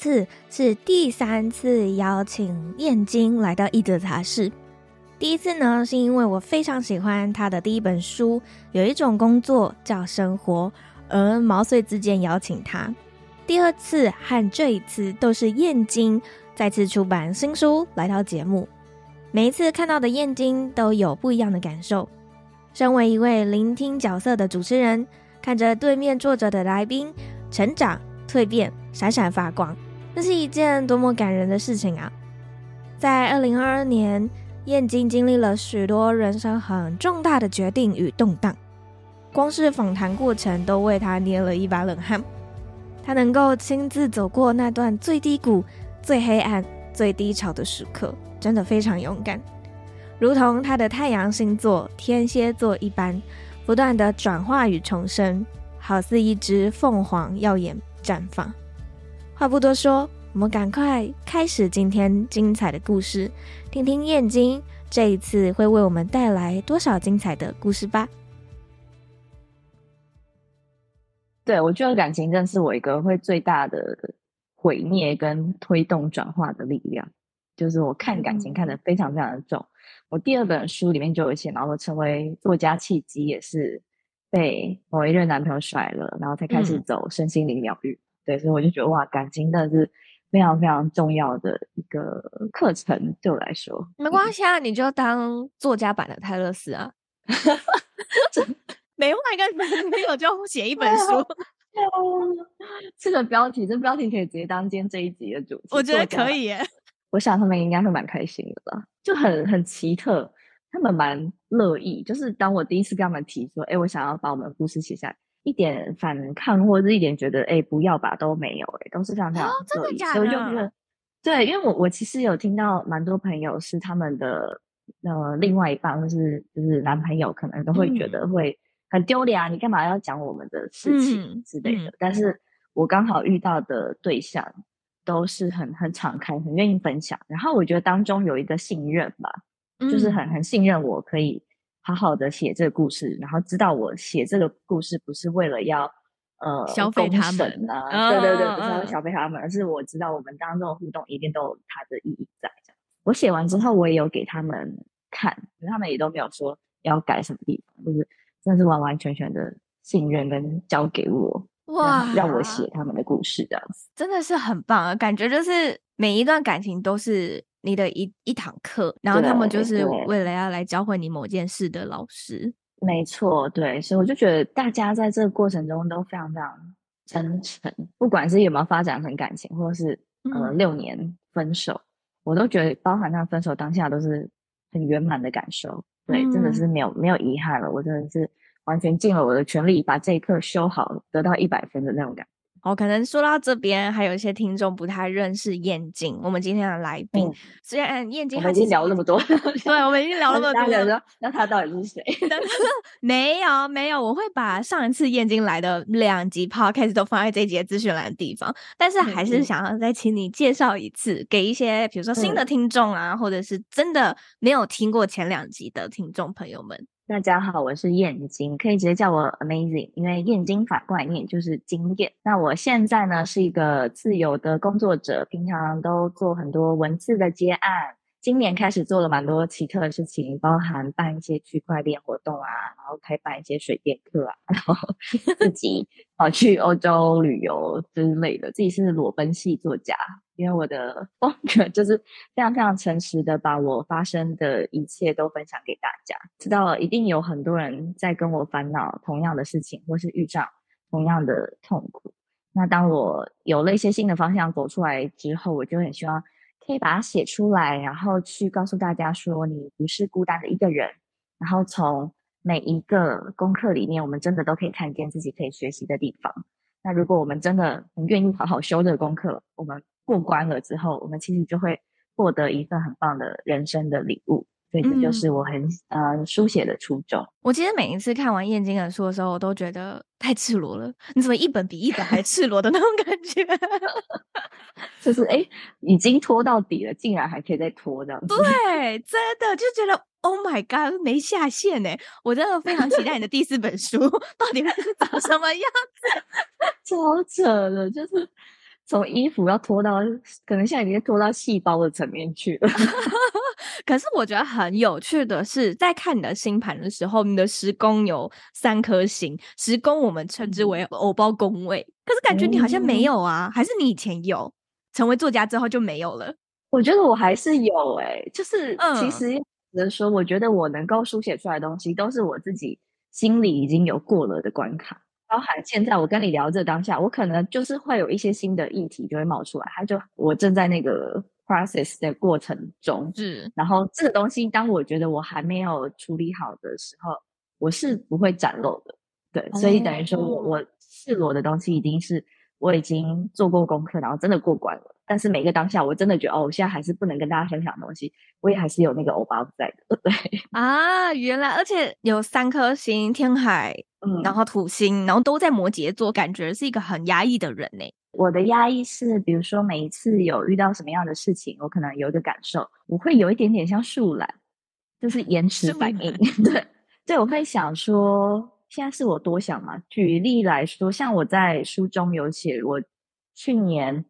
次是第三次邀请燕京来到一德茶室。第一次呢，是因为我非常喜欢他的第一本书《有一种工作叫生活》，而毛遂自荐邀请他。第二次和这一次都是燕京再次出版新书来到节目。每一次看到的燕京都有不一样的感受。身为一位聆听角色的主持人，看着对面坐着的来宾成长。蜕变，闪闪发光，那是一件多么感人的事情啊！在二零二二年，燕京经历了许多人生很重大的决定与动荡，光是访谈过程都为他捏了一把冷汗。他能够亲自走过那段最低谷、最黑暗、最低潮的时刻，真的非常勇敢，如同他的太阳星座天蝎座一般，不断的转化与重生，好似一只凤凰耀眼。绽放。话不多说，我们赶快开始今天精彩的故事，听听燕京这一次会为我们带来多少精彩的故事吧。对，我觉得感情真是我一个会最大的毁灭跟推动转化的力量，就是我看感情看得非常非常的重。嗯、我第二本书里面就有写，然后我成为作家契机也是。被某一任男朋友甩了，然后才开始走身心灵疗愈。嗯、对，所以我就觉得哇，感情真的是非常非常重要的一个课程，对我来说。没关系啊，嗯、你就当作家版的泰勒斯啊。没换一个男朋友就写一本书。这个标题，这标题可以直接当今天这一集的主题。我觉得可以耶。我想他们应该会蛮开心的吧，就很很奇特。他们蛮乐意，就是当我第一次跟他们提说，哎，我想要把我们的故事写下来，一点反抗或者是一点觉得，哎，不要吧，都没有，哎，都是非常非常乐意。哦，真的假的？所以我就觉得，对，因为我我其实有听到蛮多朋友是他们的呃另外一半或是就是男朋友，可能都会觉得会很丢脸啊，嗯、你干嘛要讲我们的事情之类的。但是我刚好遇到的对象都是很很敞开，很愿意分享，然后我觉得当中有一个信任吧。就是很很信任我可以好好的写这个故事，然后知道我写这个故事不是为了要呃消费他们啊，哦、对对对，不是要消费他们，而是我知道我们当中的互动一定都有它的意义在。这样，我写完之后我也有给他们看，他们也都没有说要改什么地方，就是真的是完完全全的信任跟交给我，哇，让我写他们的故事这样子，真的是很棒啊！感觉就是每一段感情都是。你的一一堂课，然后他们就是为了要来教会你某件事的老师。没错，对，所以我就觉得大家在这个过程中都非常非常真诚，不管是有没有发展成感情，或者是呃六年分手，嗯、我都觉得包含他分手当下都是很圆满的感受。对，嗯、真的是没有没有遗憾了，我真的是完全尽了我的全力把这一课修好，得到一百分的那种感觉。哦，可能说到这边，还有一些听众不太认识燕京，我们今天的来宾。嗯、虽然燕京，我们已经聊了那么多，对，我们已经聊了那 么多。那他到底是谁？没有，没有，我会把上一次燕京来的两集 podcast 都放在这一集的资讯栏的地方。但是还是想要再请你介绍一次，嗯、给一些比如说新的听众啊，嗯、或者是真的没有听过前两集的听众朋友们。大家好，我是燕京，可以直接叫我 Amazing，因为燕京反过来念就是经验。那我现在呢是一个自由的工作者，平常都做很多文字的接案。今年开始做了蛮多奇特的事情，包含办一些区块链活动啊，然后开办一些水电课啊，然后自己跑去欧洲旅游之类的。自己是裸奔系作家，因为我的 风格就是非常非常诚实的把我发生的一切都分享给大家。知道了，一定有很多人在跟我烦恼同样的事情，或是遇上同样的痛苦。那当我有了一些新的方向走出来之后，我就很希望。可以把它写出来，然后去告诉大家说，你不是孤单的一个人。然后从每一个功课里面，我们真的都可以看见自己可以学习的地方。那如果我们真的很愿意好好修这个功课，我们过关了之后，我们其实就会获得一份很棒的人生的礼物。所以这就是我很呃书写的初衷。我其实每一次看完燕京的书的时候，我都觉得太赤裸了。你怎么一本比一本还赤裸的那种感觉？就是哎，已经拖到底了，竟然还可以再拖这样子。对，真的就觉得 Oh my God，没下限哎！我真的非常期待你的第四本书 到底会是长什么样子，超扯的，就是。从衣服要脱到，可能现在已经脱到细胞的层面去了。可是我觉得很有趣的是，在看你的星盘的时候，你的十宫有三颗星，十宫我们称之为偶包宫位。可是感觉你好像没有啊，嗯、还是你以前有？成为作家之后就没有了？我觉得我还是有诶、欸，就是其实只能说，我觉得我能够书写出来的东西，都是我自己心里已经有过了的关卡。包含现在我跟你聊这当下，我可能就是会有一些新的议题就会冒出来，他就我正在那个 process 的过程中，是。然后这个东西，当我觉得我还没有处理好的时候，我是不会展露的。对，所以等于说我我赤裸的东西，一定是我已经做过功课，然后真的过关了。但是每个当下，我真的觉得哦，我现在还是不能跟大家分享的东西，我也还是有那个欧巴在的，对啊，原来而且有三颗星，天海，嗯，然后土星，然后都在摩羯座，感觉是一个很压抑的人呢。我的压抑是，比如说每一次有遇到什么样的事情，我可能有一个感受，我会有一点点像树懒，就是延迟反应，对对，我会想说，现在是我多想嘛。举例来说，像我在书中有写，我去年。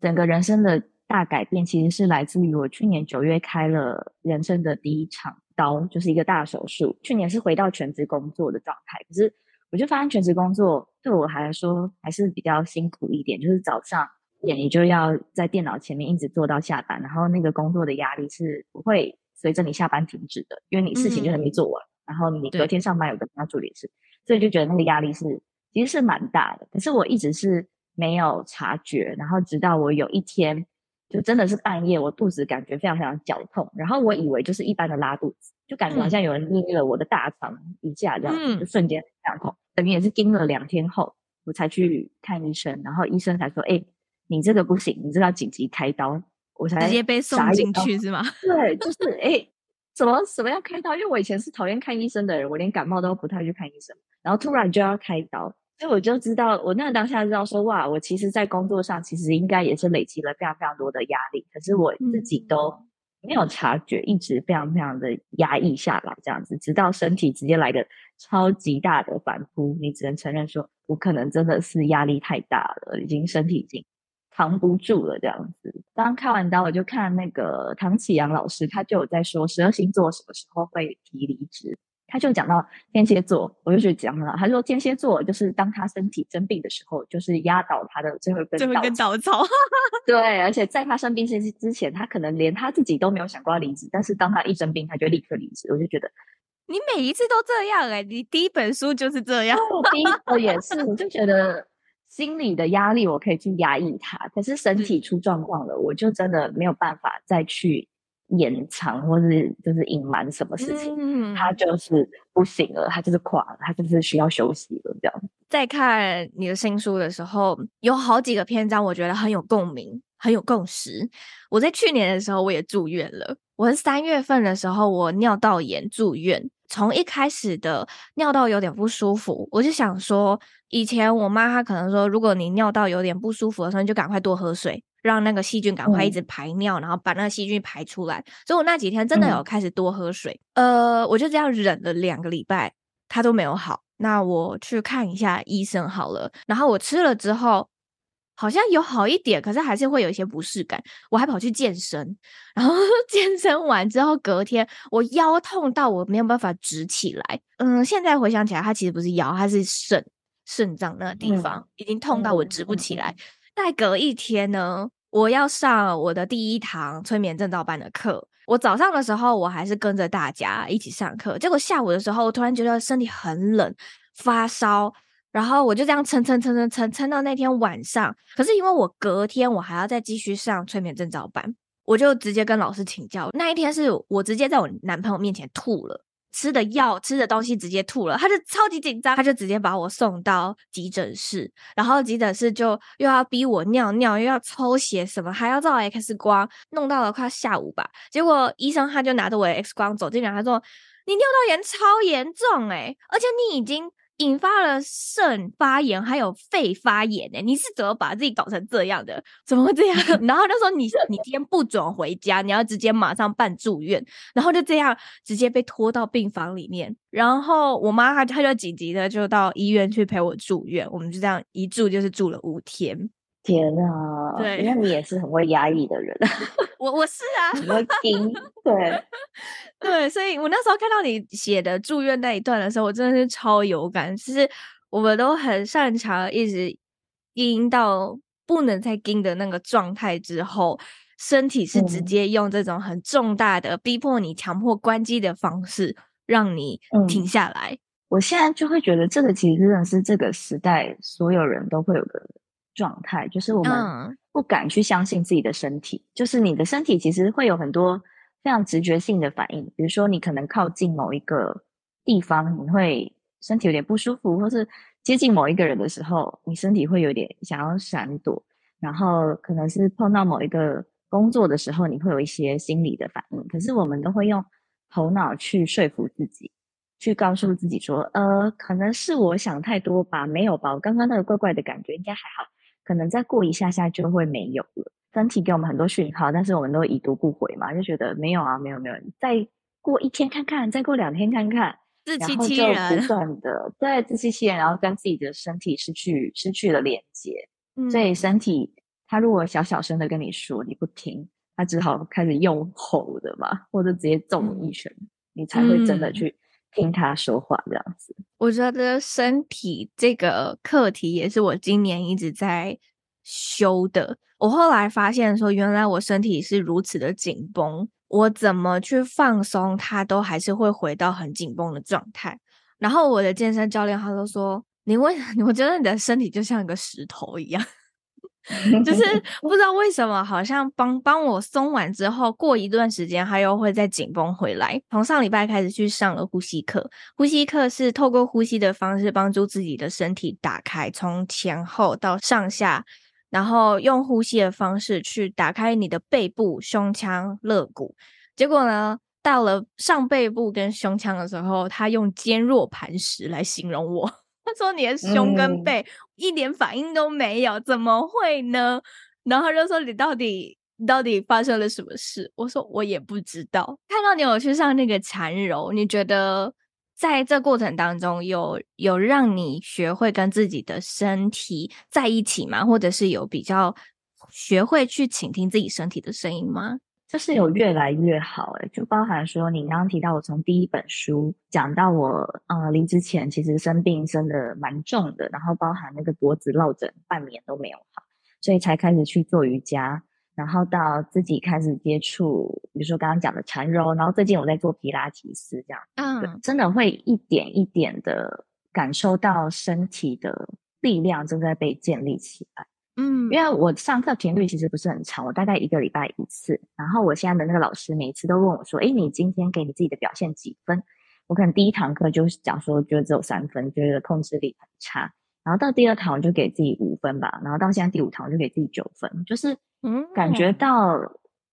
整个人生的大改变，其实是来自于我去年九月开了人生的第一场刀，就是一个大手术。去年是回到全职工作的状态，可是我就发现全职工作对我来说还是比较辛苦一点，就是早上也你就要在电脑前面一直做到下班，然后那个工作的压力是不会随着你下班停止的，因为你事情就还没做完，嗯、然后你隔天上班有个要做点事，所以就觉得那个压力是其实是蛮大的。可是我一直是。没有察觉，然后直到我有一天，就真的是半夜，我肚子感觉非常非常绞痛，然后我以为就是一般的拉肚子，就感觉好像有人捏了我的大肠一下，这样、嗯、就瞬间非常痛。等于也是盯了两天后，我才去看医生，然后医生才说：“哎，你这个不行，你这个要紧急开刀。”我才直接被送进去是吗？对，就是哎，什么什么要开刀？因为我以前是讨厌看医生的人，我连感冒都不太去看医生，然后突然就要开刀。所以我就知道，我那个当下知道说，哇，我其实，在工作上其实应该也是累积了非常非常多的压力，可是我自己都没有察觉，一直非常非常的压抑下来，这样子，直到身体直接来个超级大的反扑，你只能承认说，我可能真的是压力太大了，已经身体已经扛不住了，这样子。刚开完刀，我就看那个唐启阳老师，他就有在说，十二星座什么时候会提离职。他就讲到天蝎座，我就觉得讲了。他说天蝎座就是当他身体生病的时候，就是压倒他的最后一根最后一根稻草。对，而且在他生病之之前，他可能连他自己都没有想过要离职，但是当他一生病，他就立刻离职。我就觉得你每一次都这样哎、欸，你第一本书就是这样。我第一个也是，我就觉得心理的压力我可以去压抑它，可是身体出状况了，我就真的没有办法再去。掩藏或是就是隐瞒什么事情，嗯，他就是不行了，他就是垮了，他就是需要休息了。这样。在看你的新书的时候，有好几个篇章，我觉得很有共鸣，很有共识。我在去年的时候，我也住院了。我是三月份的时候，我尿道炎住院。从一开始的尿道有点不舒服，我就想说，以前我妈她可能说，如果你尿道有点不舒服的时候，你就赶快多喝水。让那个细菌赶快一直排尿，嗯、然后把那个细菌排出来。所以我那几天真的有开始多喝水。嗯、呃，我就这样忍了两个礼拜，它都没有好。那我去看一下医生好了。然后我吃了之后，好像有好一点，可是还是会有一些不适感。我还跑去健身，然后 健身完之后，隔天我腰痛到我没有办法直起来。嗯，现在回想起来，它其实不是腰，它是肾肾脏那个地方、嗯、已经痛到我直不起来。再隔一天呢，我要上我的第一堂催眠证照班的课。我早上的时候我还是跟着大家一起上课，结果下午的时候，我突然觉得身体很冷，发烧，然后我就这样撑撑撑撑撑撑到那天晚上。可是因为我隔天我还要再继续上催眠证照班，我就直接跟老师请教。那一天是我直接在我男朋友面前吐了。吃的药、吃的东西直接吐了，他就超级紧张，他就直接把我送到急诊室，然后急诊室就又要逼我尿尿，又要抽血什么，还要照 X 光，弄到了快下午吧。结果医生他就拿着我的 X 光走进来，他说：“你尿道炎超严重诶，而且你已经。”引发了肾发炎，还有肺发炎呢？你是怎么把自己搞成这样的？怎么会这样？然后他说你你今天不准回家，你要直接马上办住院。然后就这样直接被拖到病房里面。然后我妈她她就紧急的就到医院去陪我住院。我们就这样一住就是住了五天。天啊！对，那你也是很会压抑的人。我我是啊，很会听。对对，所以我那时候看到你写的住院那一段的时候，我真的是超有感。其实我们都很擅长一直盯到不能再盯的那个状态之后，身体是直接用这种很重大的逼迫你、强迫关机的方式，让你停下来。嗯。我现在就会觉得，这个其实真的是这个时代所有人都会有的。状态就是我们不敢去相信自己的身体，嗯、就是你的身体其实会有很多非常直觉性的反应，比如说你可能靠近某一个地方，你会身体有点不舒服，或是接近某一个人的时候，你身体会有点想要闪躲，然后可能是碰到某一个工作的时候，你会有一些心理的反应，可是我们都会用头脑去说服自己，去告诉自己说，呃，可能是我想太多吧，没有吧，我刚刚那个怪怪的感觉应该还好。可能再过一下下就会没有了。身体给我们很多讯号，但是我们都已读不回嘛，就觉得没有啊，没有没有。再过一天看看，再过两天看看，自欺欺人，不断的对自欺欺人，然后跟自己的身体失去失去了连接。嗯，所以身体他如果小小声的跟你说你不听，他只好开始用吼的嘛，或者直接揍你一拳，嗯，你才会真的去。听他说话这样子，我觉得身体这个课题也是我今年一直在修的。我后来发现说，原来我身体是如此的紧绷，我怎么去放松，它都还是会回到很紧绷的状态。然后我的健身教练他都说：“你为 我觉得你的身体就像一个石头一样。” 就是 不知道为什么，好像帮帮我松完之后，过一段时间，它又会再紧绷回来。从上礼拜开始去上了呼吸课，呼吸课是透过呼吸的方式帮助自己的身体打开，从前后到上下，然后用呼吸的方式去打开你的背部、胸腔、肋骨。结果呢，到了上背部跟胸腔的时候，他用坚若磐石来形容我。他说：“你的胸跟背一点反应都没有，嗯、怎么会呢？”然后他就说：“你到底到底发生了什么事？”我说：“我也不知道。”看到你有去上那个缠柔，你觉得在这过程当中有有让你学会跟自己的身体在一起吗？或者是有比较学会去倾听自己身体的声音吗？就是有越来越好诶，就包含说你刚刚提到我从第一本书讲到我呃离职前其实生病生的蛮重的，然后包含那个脖子落枕半年都没有好，所以才开始去做瑜伽，然后到自己开始接触，比如说刚刚讲的缠柔，然后最近我在做皮拉提斯这样，嗯，真的会一点一点的感受到身体的力量正在被建立起来。嗯，因为我上课频率其实不是很长，我大概一个礼拜一次。然后我现在的那个老师每一次都问我说：“诶，你今天给你自己的表现几分？”我可能第一堂课就是讲说，觉得只有三分，觉得控制力很差。然后到第二堂我就给自己五分吧，然后到现在第五堂我就给自己九分，就是嗯，感觉到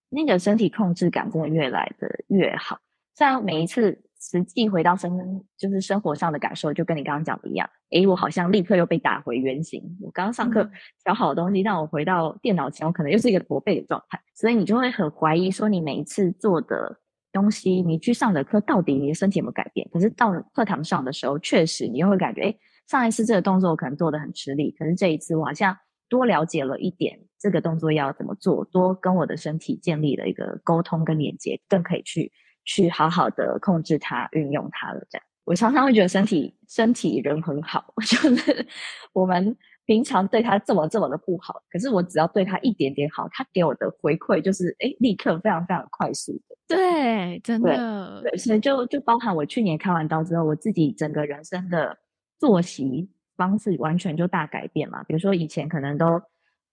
那个身体控制感真的越来的越好。虽然每一次。实际回到生就是生活上的感受，就跟你刚刚讲的一样。诶，我好像立刻又被打回原形。我刚刚上课调好的东西，让我回到电脑前，我可能又是一个驼背的状态。所以你就会很怀疑，说你每一次做的东西，你去上的课，到底你的身体有没有改变？可是到课堂上的时候，确实你又会感觉，诶，上一次这个动作我可能做的很吃力，可是这一次我好像多了解了一点这个动作要怎么做，多跟我的身体建立了一个沟通跟连接，更可以去。去好好的控制它、运用它了。这样，我常常会觉得身体身体人很好，就是我们平常对他这么这么的不好，可是我只要对他一点点好，他给我的回馈就是哎，立刻非常非常快速的。对，真的。对，所以就就包含我去年开完刀之后，我自己整个人生的作息方式完全就大改变嘛。比如说以前可能都。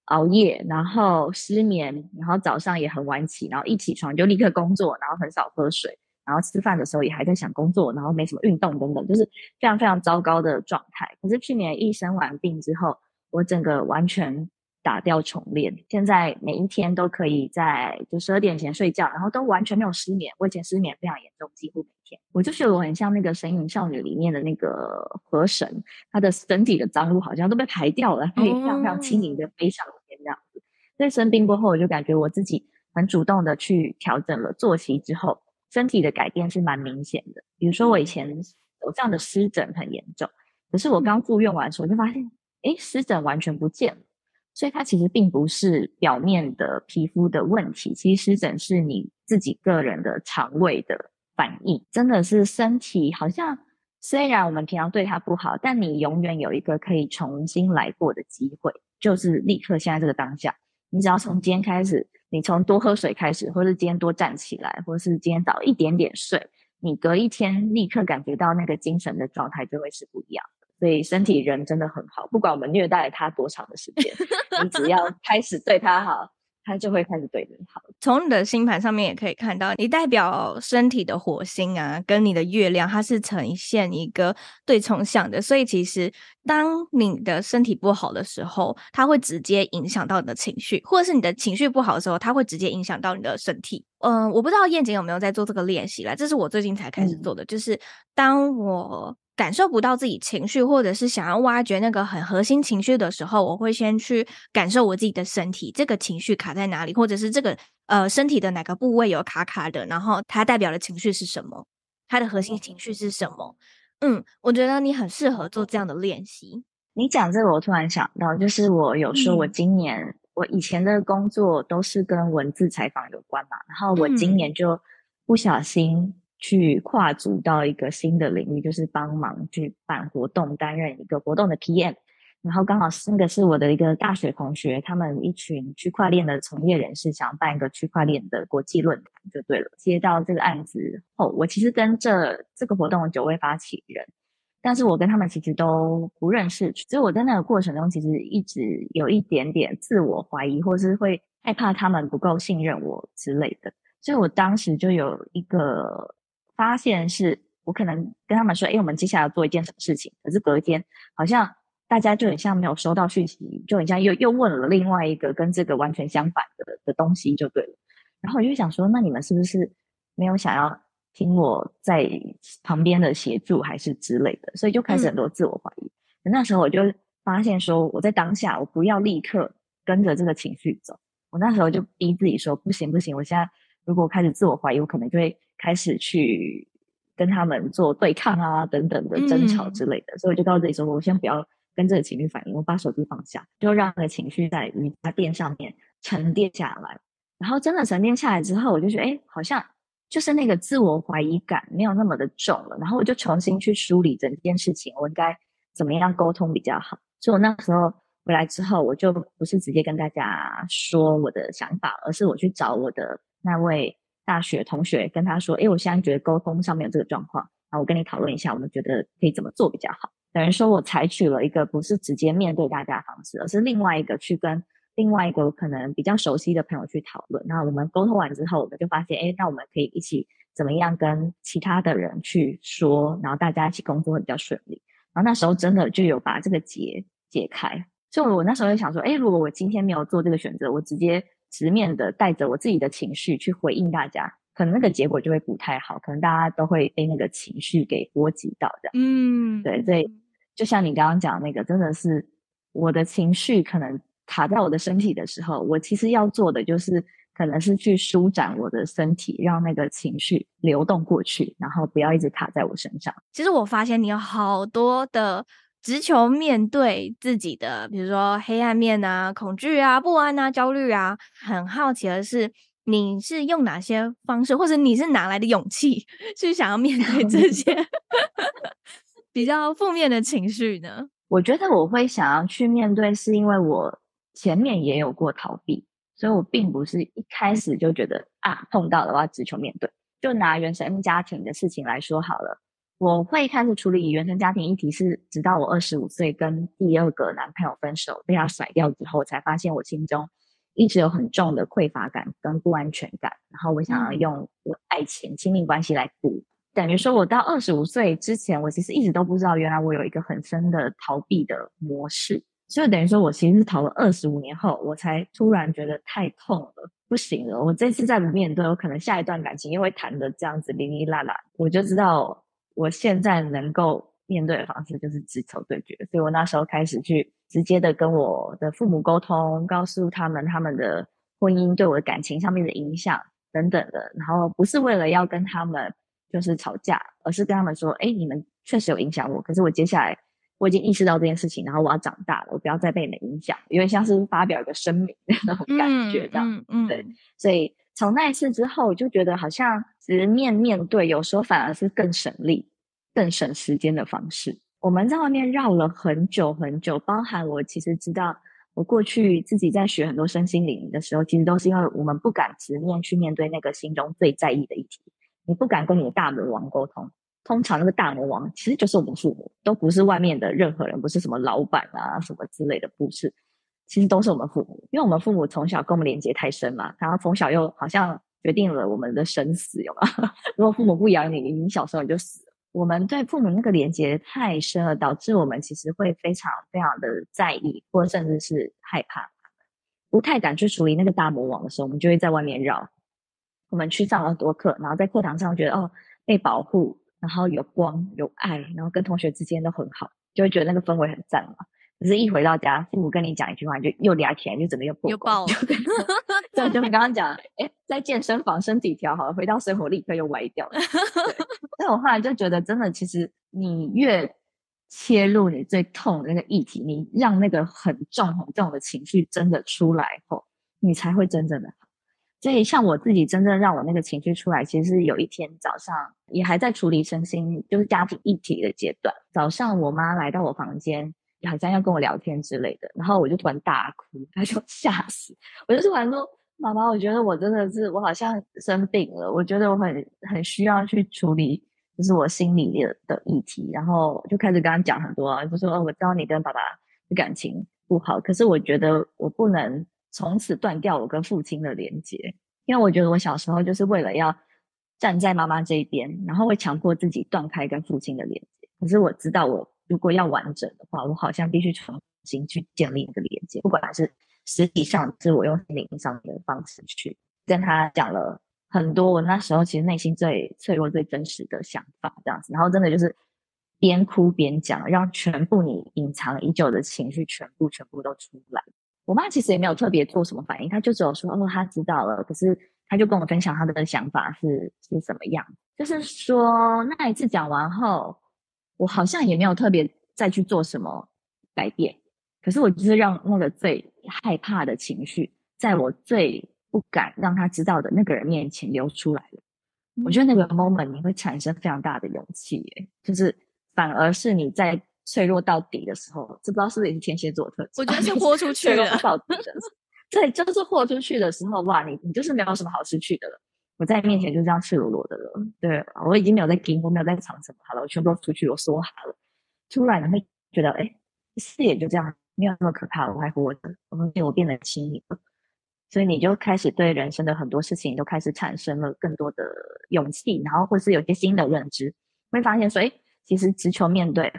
熬夜，然后失眠，然后早上也很晚起，然后一起床就立刻工作，然后很少喝水。然后吃饭的时候也还在想工作，然后没什么运动等等，就是非常非常糟糕的状态。可是去年一生完病之后，我整个完全打掉重练，现在每一天都可以在就十二点前睡觉，然后都完全没有失眠。我以前失眠非常严重，几乎每天。我就觉得我很像那个《神隐少女》里面的那个河神，她的身体的脏污好像都被排掉了，可以非常非常轻盈的飞上天这样子。在生病过后，我就感觉我自己很主动的去调整了作息之后。身体的改变是蛮明显的，比如说我以前有这样的湿疹很严重，可是我刚住院完的时候，我就发现，诶，湿疹完全不见了，所以它其实并不是表面的皮肤的问题，其实湿疹是你自己个人的肠胃的反应，真的是身体好像虽然我们平常对它不好，但你永远有一个可以重新来过的机会，就是立刻现在这个当下，你只要从今天开始。你从多喝水开始，或是今天多站起来，或是今天早一点点睡，你隔一天立刻感觉到那个精神的状态就会是不一样的。所以身体人真的很好，不管我们虐待了他多长的时间，你只要开始对他好。他就会开始对你好。从你的星盘上面也可以看到，你代表身体的火星啊，跟你的月亮，它是呈现一个对冲向的。所以其实，当你的身体不好的时候，它会直接影响到你的情绪；或者是你的情绪不好的时候，它会直接影响到你的身体。嗯、呃，我不知道燕姐有没有在做这个练习啦，这是我最近才开始做的，嗯、就是当我。感受不到自己情绪，或者是想要挖掘那个很核心情绪的时候，我会先去感受我自己的身体，这个情绪卡在哪里，或者是这个呃身体的哪个部位有卡卡的，然后它代表的情绪是什么，它的核心情绪是什么？嗯，我觉得你很适合做这样的练习。你讲这个，我突然想到，就是我有说我今年、嗯、我以前的工作都是跟文字采访有关嘛，然后我今年就不小心。去跨足到一个新的领域，就是帮忙去办活动，担任一个活动的 PM。然后刚好那个是我的一个大学同学，他们一群区块链的从业人士想办一个区块链的国际论坛，就对了。接到这个案子后，我其实跟这这个活动的九位发起人，但是我跟他们其实都不认识，所以我在那个过程中其实一直有一点点自我怀疑，或是会害怕他们不够信任我之类的。所以我当时就有一个。发现是我可能跟他们说，哎，我们接下来要做一件什么事情，可是隔一天好像大家就很像没有收到讯息，就很像又又问了另外一个跟这个完全相反的的东西，就对了。然后我就想说，那你们是不是没有想要听我在旁边的协助，还是之类的？所以就开始很多自我怀疑。嗯、那时候我就发现说，我在当下我不要立刻跟着这个情绪走。我那时候就逼自己说，不行不行，我现在如果我开始自我怀疑，我可能就会。开始去跟他们做对抗啊，等等的争吵之类的，嗯、所以我就告诉自己说，我先不要跟这个情绪反应，我把手机放下，就让那个情绪在瑜伽垫上面沉淀下来。然后真的沉淀下来之后，我就觉得，哎，好像就是那个自我怀疑感没有那么的重了。然后我就重新去梳理整件事情，我应该怎么样沟通比较好。所以我那时候回来之后，我就不是直接跟大家说我的想法，而是我去找我的那位。大学同学跟他说：“诶，我现在觉得沟通上面有这个状况，然后我跟你讨论一下，我们觉得可以怎么做比较好。”等于说我采取了一个不是直接面对大家的方式，而是另外一个去跟另外一个可能比较熟悉的朋友去讨论。那我们沟通完之后，我们就发现，诶，那我们可以一起怎么样跟其他的人去说，然后大家一起工作会比较顺利。然后那时候真的就有把这个结解开。所以我那时候就想说，诶，如果我今天没有做这个选择，我直接。直面的带着我自己的情绪去回应大家，可能那个结果就会不太好，可能大家都会被那个情绪给波及到的。嗯，对，所以就像你刚刚讲那个，真的是我的情绪可能卡在我的身体的时候，我其实要做的就是可能是去舒展我的身体，让那个情绪流动过去，然后不要一直卡在我身上。其实我发现你有好多的。直球面对自己的，比如说黑暗面啊、恐惧啊、不安啊、焦虑啊。很好奇的是，你是用哪些方式，或者你是哪来的勇气，去想要面对这 些 比较负面的情绪呢？我觉得我会想要去面对，是因为我前面也有过逃避，所以我并不是一开始就觉得啊，碰到了我要直球面对。就拿原生家庭的事情来说好了。我会开始处理原生家庭议题，是直到我二十五岁跟第二个男朋友分手，被他甩掉之后，才发现我心中一直有很重的匮乏感跟不安全感，然后我想要用我爱情、亲密关系来补。等于说，我到二十五岁之前，我其实一直都不知道，原来我有一个很深的逃避的模式。所以等于说，我其实是逃了二十五年后，我才突然觉得太痛了，不行了。我这次再不面对，我可能下一段感情又会谈的这样子零零落落。我就知道，我现在能够面对的方式就是直球对决。所以我那时候开始去直接的跟我的父母沟通，告诉他们他们的婚姻对我的感情上面的影响等等的。然后不是为了要跟他们。就是吵架，而是跟他们说：“哎，你们确实有影响我，可是我接下来我已经意识到这件事情，然后我要长大了，我不要再被你们影响，有点像是发表一个声明的那种感觉，这样，嗯嗯，对。所以从那一次之后，我就觉得好像直面面对，有时候反而是更省力、更省时间的方式。我们在外面绕了很久很久，包含我其实知道，我过去自己在学很多身心灵的时候，其实都是因为我们不敢直面去面对那个心中最在意的议题。”你不敢跟你的大魔王沟通，通常那个大魔王其实就是我们父母，都不是外面的任何人，不是什么老板啊什么之类的，不是，其实都是我们父母，因为我们父母从小跟我们连接太深嘛，然后从小又好像决定了我们的生死，有吗？如果父母不养你，你小时候你就死了。我们对父母那个连接太深了，导致我们其实会非常非常的在意，或甚至是害怕，不太敢去处理那个大魔王的时候，我们就会在外面绕。我们去上了很多课，然后在课堂上觉得哦，被保护，然后有光有爱，然后跟同学之间都很好，就会觉得那个氛围很赞嘛。可是，一回到家，父母跟你讲一句话，就又俩起来，就整个又破，又爆了。对，就你刚刚讲，哎，在健身房身体调好了，回到生活立刻又歪掉了。但我后来就觉得，真的，其实你越切入你最痛的那个议题，你让那个很重很重的情绪真的出来后，你才会真正的好。所以，像我自己真正让我那个情绪出来，其实是有一天早上也还在处理身心，就是家庭议题的阶段。早上我妈来到我房间，好像要跟我聊天之类的，然后我就突然大哭，他就 吓死。我就突然说：“妈妈，我觉得我真的是我好像生病了，我觉得我很很需要去处理，就是我心里的的议题。”然后就开始跟他讲很多啊，就说：“哦，我知道你跟爸爸的感情不好，可是我觉得我不能。”从此断掉我跟父亲的连接，因为我觉得我小时候就是为了要站在妈妈这一边，然后会强迫自己断开跟父亲的连接。可是我知道，我如果要完整的话，我好像必须重新去建立一个连接，不管是实体上，是我用心灵上的方式去跟他讲了很多我那时候其实内心最脆弱、最真实的想法，这样子，然后真的就是边哭边讲，让全部你隐藏已久的情绪全部全部都出来。我妈其实也没有特别做什么反应，她就只有说：“哦，她知道了。”可是她就跟我分享她的想法是是什么样。就是说那一次讲完后，我好像也没有特别再去做什么改变。可是我就是让那个最害怕的情绪，在我最不敢让他知道的那个人面前流出来了。我觉得那个 moment 你会产生非常大的勇气，耶，就是反而是你在。脆弱到底的时候，这不知道是不是也是天蝎座特质？我觉得是豁出去了。到底的，对，就是豁出去的时候，哇，你你就是没有什么好失去的了。我在你面前就这样赤裸裸的了，对，我已经没有在跟，我没有在藏什么，好了，我全部都出去，我说好了。突然你会觉得，哎，视野就这样，没有那么可怕了，我还活着，我变我变得轻盈了，所以你就开始对人生的很多事情都开始产生了更多的勇气，然后或是有些新的认知，会发现说，哎，其实直球面对。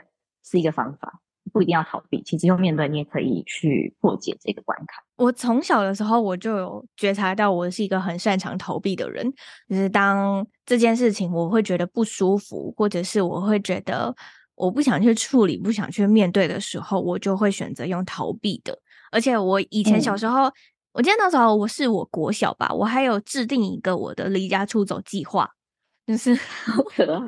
是一个方法，不一定要逃避。其实用面对，你也可以去破解这个关卡。我从小的时候，我就有觉察到，我是一个很擅长逃避的人。就是当这件事情我会觉得不舒服，或者是我会觉得我不想去处理、不想去面对的时候，我就会选择用逃避的。而且我以前小时候，嗯、我记得那时候我是我国小吧，我还有制定一个我的离家出走计划。就是 好可爱，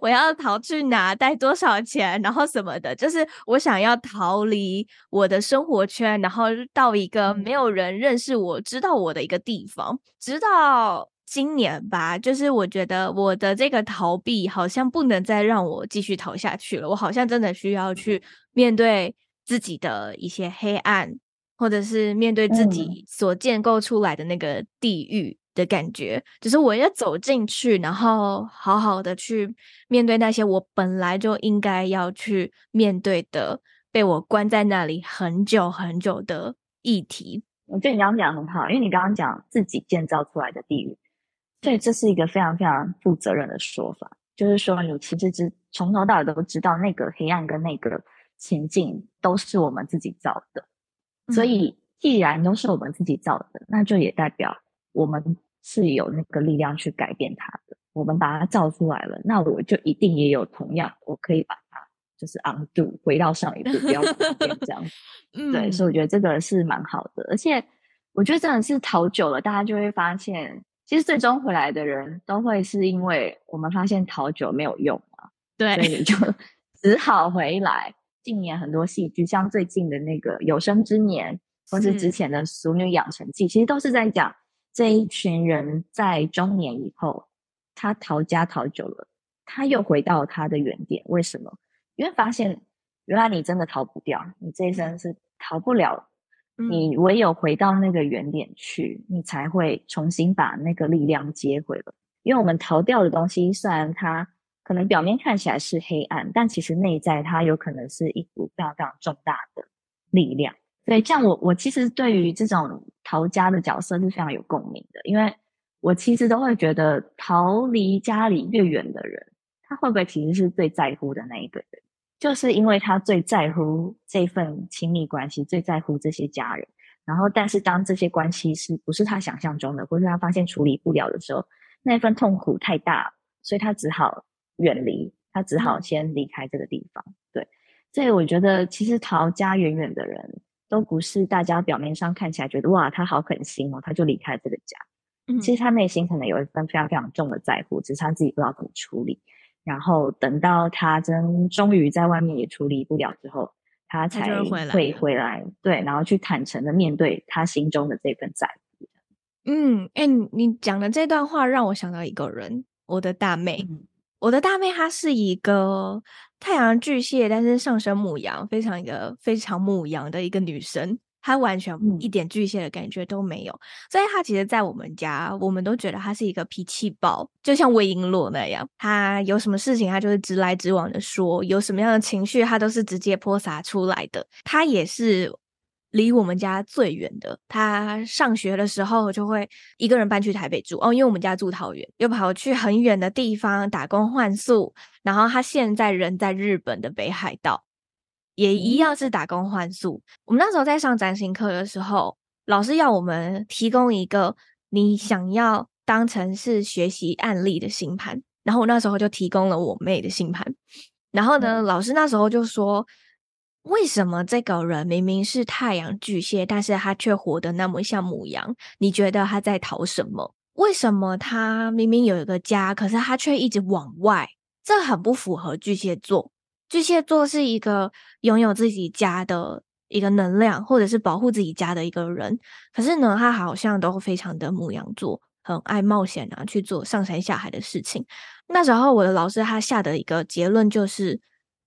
我要逃去哪，带多少钱，然后什么的，就是我想要逃离我的生活圈，然后到一个没有人认识我、知道我的一个地方。直到今年吧，就是我觉得我的这个逃避好像不能再让我继续逃下去了，我好像真的需要去面对自己的一些黑暗，或者是面对自己所建构出来的那个地狱。的感觉，只是我要走进去，然后好好的去面对那些我本来就应该要去面对的，被我关在那里很久很久的议题。我觉得你刚刚讲的很好，因为你刚刚讲自己建造出来的地狱，所以这是一个非常非常负责任的说法，就是说你其实知从头到尾都知道那个黑暗跟那个情境都是我们自己造的，所以既然都是我们自己造的，那就也代表我们是有那个力量去改变它的。我们把它造出来了，那我就一定也有同样，我可以把它就是 undo 回到上一步，不要改变这样。嗯，对，所以我觉得这个是蛮好的，而且我觉得真的是逃久了，大家就会发现，其实最终回来的人都会是因为我们发现逃久没有用嘛，对，所以你就 只好回来。近年很多戏剧，像最近的那个《有生之年》，或是之前的《熟女养成记》，其实都是在讲这一群人在中年以后。他逃家逃久了，他又回到他的原点。为什么？因为发现原来你真的逃不掉，你这一生是逃不了。你唯有回到那个原点去，你才会重新把那个力量接回了。因为我们逃掉的东西，虽然它可能表面看起来是黑暗，但其实内在它有可能是一股非常非常重大的力量。所以，像我，我其实对于这种逃家的角色是非常有共鸣的，因为。我其实都会觉得，逃离家里越远的人，他会不会其实是最在乎的那一个人？就是因为他最在乎这份亲密关系，最在乎这些家人。然后，但是当这些关系是不是他想象中的，或是他发现处理不了的时候，那份痛苦太大，所以他只好远离，他只好先离开这个地方。对，所以我觉得，其实逃家远远的人，都不是大家表面上看起来觉得哇，他好狠心哦，他就离开这个家。嗯其实他内心可能有一份非常非常重的在乎，只是他自己不知道怎么处理。然后等到他真终于在外面也处理不了之后，他才会回来，对，然后去坦诚的面对他心中的这份在乎。嗯，哎、欸，你讲的这段话让我想到一个人，我的大妹。嗯、我的大妹她是一个太阳巨蟹，但是上升母羊，非常一个非常母羊的一个女生。她完全一点巨蟹的感觉都没有，嗯、所以她其实，在我们家，我们都觉得她是一个脾气暴，就像魏璎珞那样。她有什么事情，她就是直来直往的说；有什么样的情绪，她都是直接泼洒出来的。她也是离我们家最远的。他上学的时候，就会一个人搬去台北住哦，因为我们家住桃园，又跑去很远的地方打工换宿。然后他现在人在日本的北海道。也一样是打工换宿。我们那时候在上占星课的时候，老师要我们提供一个你想要当成是学习案例的星盘，然后我那时候就提供了我妹的星盘。然后呢，老师那时候就说：“为什么这个人明明是太阳巨蟹，但是他却活得那么像母羊？你觉得他在逃什么？为什么他明明有一个家，可是他却一直往外？这很不符合巨蟹座。”巨蟹座是一个拥有自己家的一个能量，或者是保护自己家的一个人。可是呢，他好像都非常的母羊座，很爱冒险啊，去做上山下海的事情。那时候我的老师他下的一个结论就是，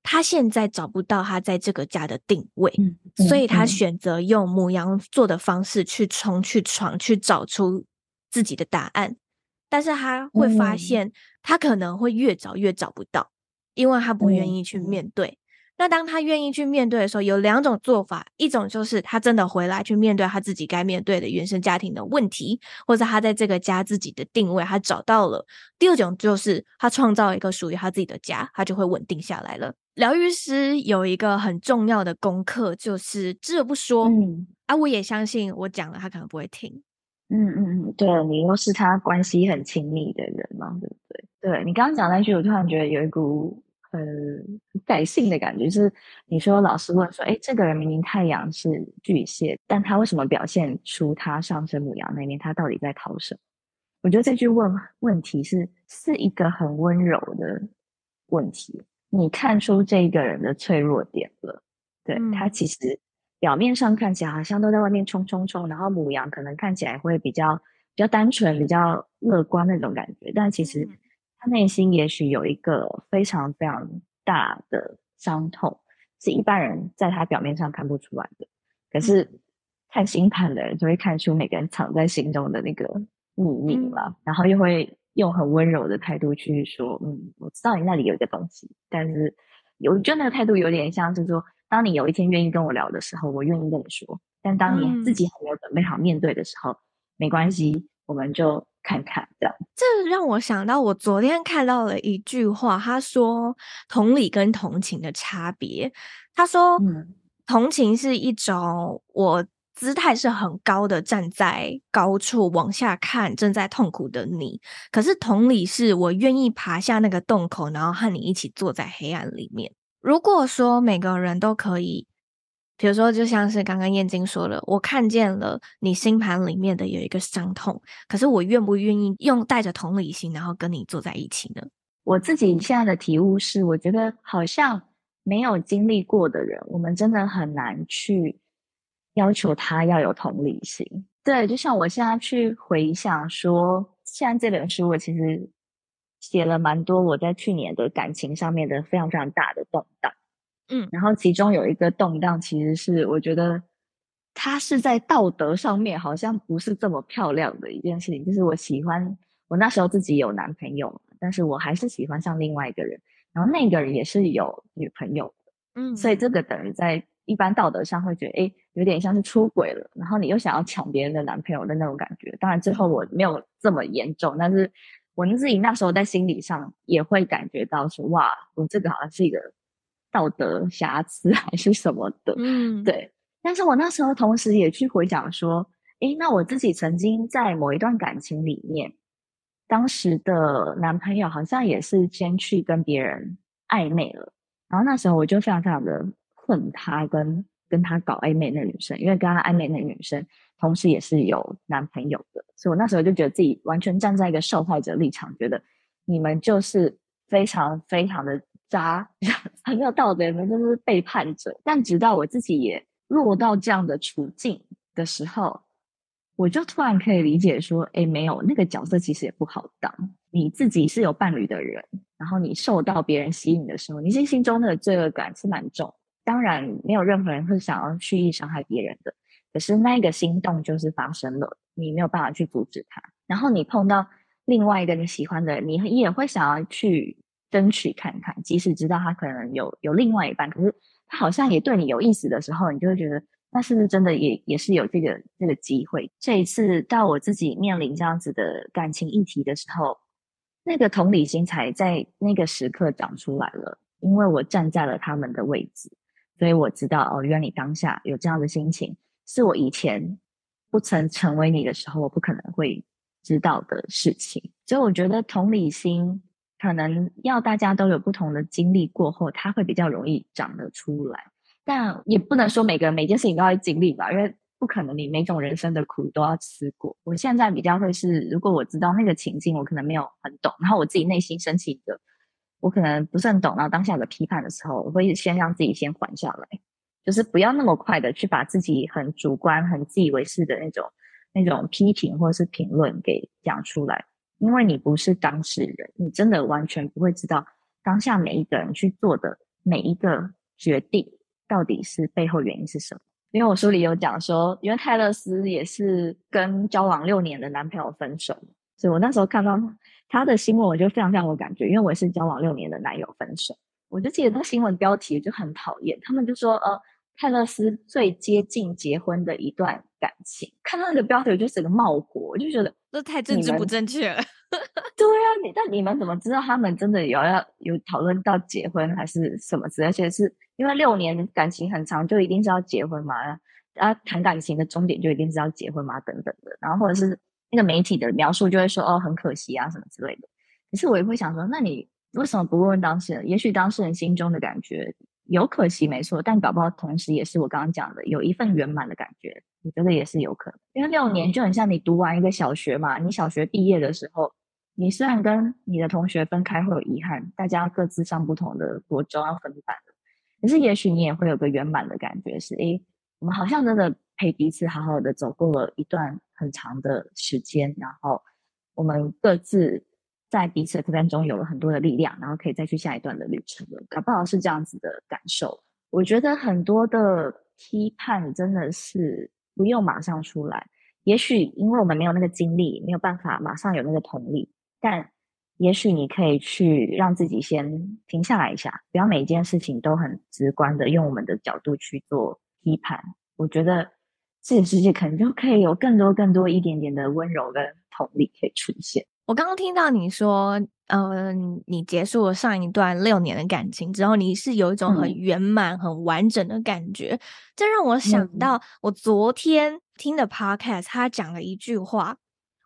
他现在找不到他在这个家的定位，嗯嗯、所以他选择用母羊座的方式去冲、去闯、去找出自己的答案。但是他会发现，他可能会越找越找不到。因为他不愿意去面对，嗯、那当他愿意去面对的时候，有两种做法：一种就是他真的回来去面对他自己该面对的原生家庭的问题，或者他在这个家自己的定位他找到了；第二种就是他创造一个属于他自己的家，他就会稳定下来了。疗愈师有一个很重要的功课，就是知而不说。嗯，啊，我也相信我讲了，他可能不会听。嗯嗯嗯，对，你又是他关系很亲密的人嘛，对不对？对，你刚刚讲那句，我突然觉得有一股。很感性的感觉，就是你说老师问说，哎，这个人明明太阳是巨蟹，但他为什么表现出他上升母羊那边？他到底在逃什么？我觉得这句问问题是是一个很温柔的问题。你看出这个人的脆弱点了，对，嗯、他其实表面上看起来好像都在外面冲冲冲，然后母羊可能看起来会比较比较单纯、比较乐观那种感觉，但其实。他内心也许有一个非常非常大的伤痛，是一般人在他表面上看不出来的。可是看星盘的人就会看出每个人藏在心中的那个秘密嘛，嗯、然后又会用很温柔的态度去说：“嗯，我知道你那里有一个东西。”但是，有就那个态度有点像是说：“当你有一天愿意跟我聊的时候，我愿意跟你说。但当你自己还没有准备好面对的时候，嗯、没关系，我们就看看这样。这让我想到，我昨天看到了一句话，他说同理跟同情的差别。他说，嗯，同情是一种我。姿态是很高的，站在高处往下看正在痛苦的你。可是同理是我愿意爬下那个洞口，然后和你一起坐在黑暗里面。如果说每个人都可以，比如说就像是刚刚燕京说的，我看见了你星盘里面的有一个伤痛，可是我愿不愿意用带着同理心，然后跟你坐在一起呢？我自己现在的体悟是，我觉得好像没有经历过的人，我们真的很难去。要求他要有同理心，对，就像我现在去回想说，现在这本书我其实写了蛮多我在去年的感情上面的非常非常大的动荡，嗯，然后其中有一个动荡，其实是我觉得他是在道德上面好像不是这么漂亮的一件事情，就是我喜欢我那时候自己有男朋友，但是我还是喜欢上另外一个人，然后那个人也是有女朋友的，嗯，所以这个等于在。一般道德上会觉得，哎，有点像是出轨了，然后你又想要抢别人的男朋友的那种感觉。当然，最后我没有这么严重，但是我自己那时候在心理上也会感觉到说，哇，我这个好像是一个道德瑕疵还是什么的，嗯，对。但是我那时候同时也去回想说，诶，那我自己曾经在某一段感情里面，当时的男朋友好像也是先去跟别人暧昧了，然后那时候我就非常非常的。恨他跟跟他搞暧昧那女生，因为跟他暧昧那女生同时也是有男朋友的，所以我那时候就觉得自己完全站在一个受害者立场，觉得你们就是非常非常的渣，很有道德，你们就是背叛者。但直到我自己也落到这样的处境的时候，我就突然可以理解说，诶，没有那个角色其实也不好当。你自己是有伴侣的人，然后你受到别人吸引的时候，你心心中那个罪恶感是蛮重。当然，没有任何人会想要蓄意伤害别人的。可是那个心动就是发生了，你没有办法去阻止它。然后你碰到另外一个你喜欢的人，你也会想要去争取看看，即使知道他可能有有另外一半，可是他好像也对你有意思的时候，你就会觉得，那是不是真的也也是有这个这个机会？这一次到我自己面临这样子的感情议题的时候，那个同理心才在那个时刻长出来了，因为我站在了他们的位置。所以我知道哦，原来你当下有这样的心情，是我以前不曾成为你的时候，我不可能会知道的事情。所以我觉得同理心可能要大家都有不同的经历过后，它会比较容易长得出来。但也不能说每个人每件事情都要经历吧，因为不可能你每种人生的苦都要吃过。我现在比较会是，如果我知道那个情境，我可能没有很懂，然后我自己内心升起的。我可能不是很懂，然后当下的批判的时候，我会先让自己先缓下来，就是不要那么快的去把自己很主观、很自以为是的那种那种批评或者是评论给讲出来，因为你不是当事人，你真的完全不会知道当下每一个人去做的每一个决定到底是背后原因是什么。因为我书里有讲说，因为泰勒斯也是跟交往六年的男朋友分手，所以我那时候看到。他的新闻我就非常非常有感觉，因为我也是交往六年的男友分手，我就记得那新闻标题就很讨厌，他们就说呃泰勒斯最接近结婚的一段感情，看到那个标题我就整个冒火，我就觉得这太政治不正确了。对啊，你但你们怎么知道他们真的有要有讨论到结婚还是什么之类？而且是因为六年感情很长，就一定是要结婚嘛？啊，谈感情的终点就一定是要结婚嘛？等等的，然后或者是。那个媒体的描述就会说哦，很可惜啊什么之类的。可是我也会想说，那你为什么不问问当事人？也许当事人心中的感觉有可惜没错，但搞不好同时也是我刚刚讲的有一份圆满的感觉。我觉得也是有可能，因为六年就很像你读完一个小学嘛。你小学毕业的时候，你虽然跟你的同学分开会有遗憾，大家各自上不同的国中要分班，可是也许你也会有个圆满的感觉，是诶，我们好像真的陪彼此好好的走过了一段。很长的时间，然后我们各自在彼此的陪伴中有了很多的力量，然后可以再去下一段的旅程了。搞不好是这样子的感受。我觉得很多的批判真的是不用马上出来，也许因为我们没有那个经历，没有办法马上有那个同理，但也许你可以去让自己先停下来一下，不要每一件事情都很直观的用我们的角度去做批判。我觉得这个世界可能就可以有更多更多一点点的温柔跟同理可以出现。我刚刚听到你说，嗯、呃，你结束了上一段六年的感情之后，你是有一种很圆满、嗯、很完整的感觉。这让我想到，我昨天听的 podcast，他讲了一句话，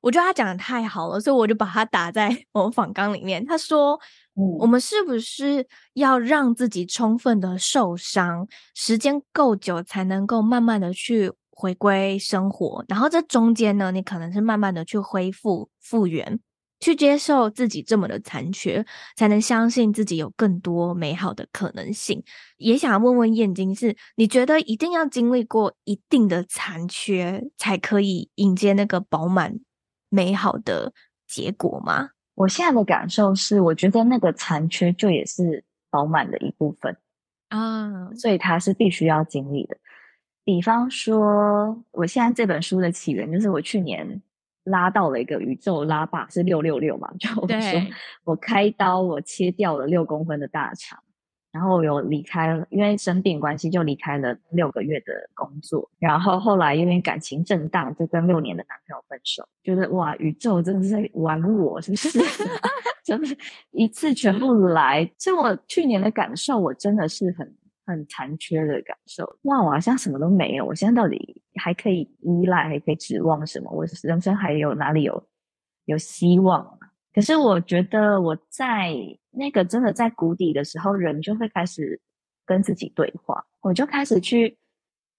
我觉得他讲的太好了，所以我就把它打在 我访纲里面。他说：“嗯、我们是不是要让自己充分的受伤，时间够久，才能够慢慢的去回归生活？然后这中间呢，你可能是慢慢的去恢复复原。”去接受自己这么的残缺，才能相信自己有更多美好的可能性。也想要问问燕京，是你觉得一定要经历过一定的残缺，才可以迎接那个饱满美好的结果吗？我现在的感受是，我觉得那个残缺就也是饱满的一部分啊，所以它是必须要经历的。比方说，我现在这本书的起源就是我去年。拉到了一个宇宙拉霸是六六六嘛？就我说我开刀，我切掉了六公分的大肠，然后我有离开了，因为生病关系就离开了六个月的工作，然后后来因为感情震荡，就跟六年的男朋友分手，觉得哇，宇宙真的是在玩我，是不是？真的是一次全部来。所以我去年的感受，我真的是很。很残缺的感受，哇！我好像什么都没有，我现在到底还可以依赖，还可以指望什么？我人生还有哪里有有希望？可是我觉得我在那个真的在谷底的时候，人就会开始跟自己对话，我就开始去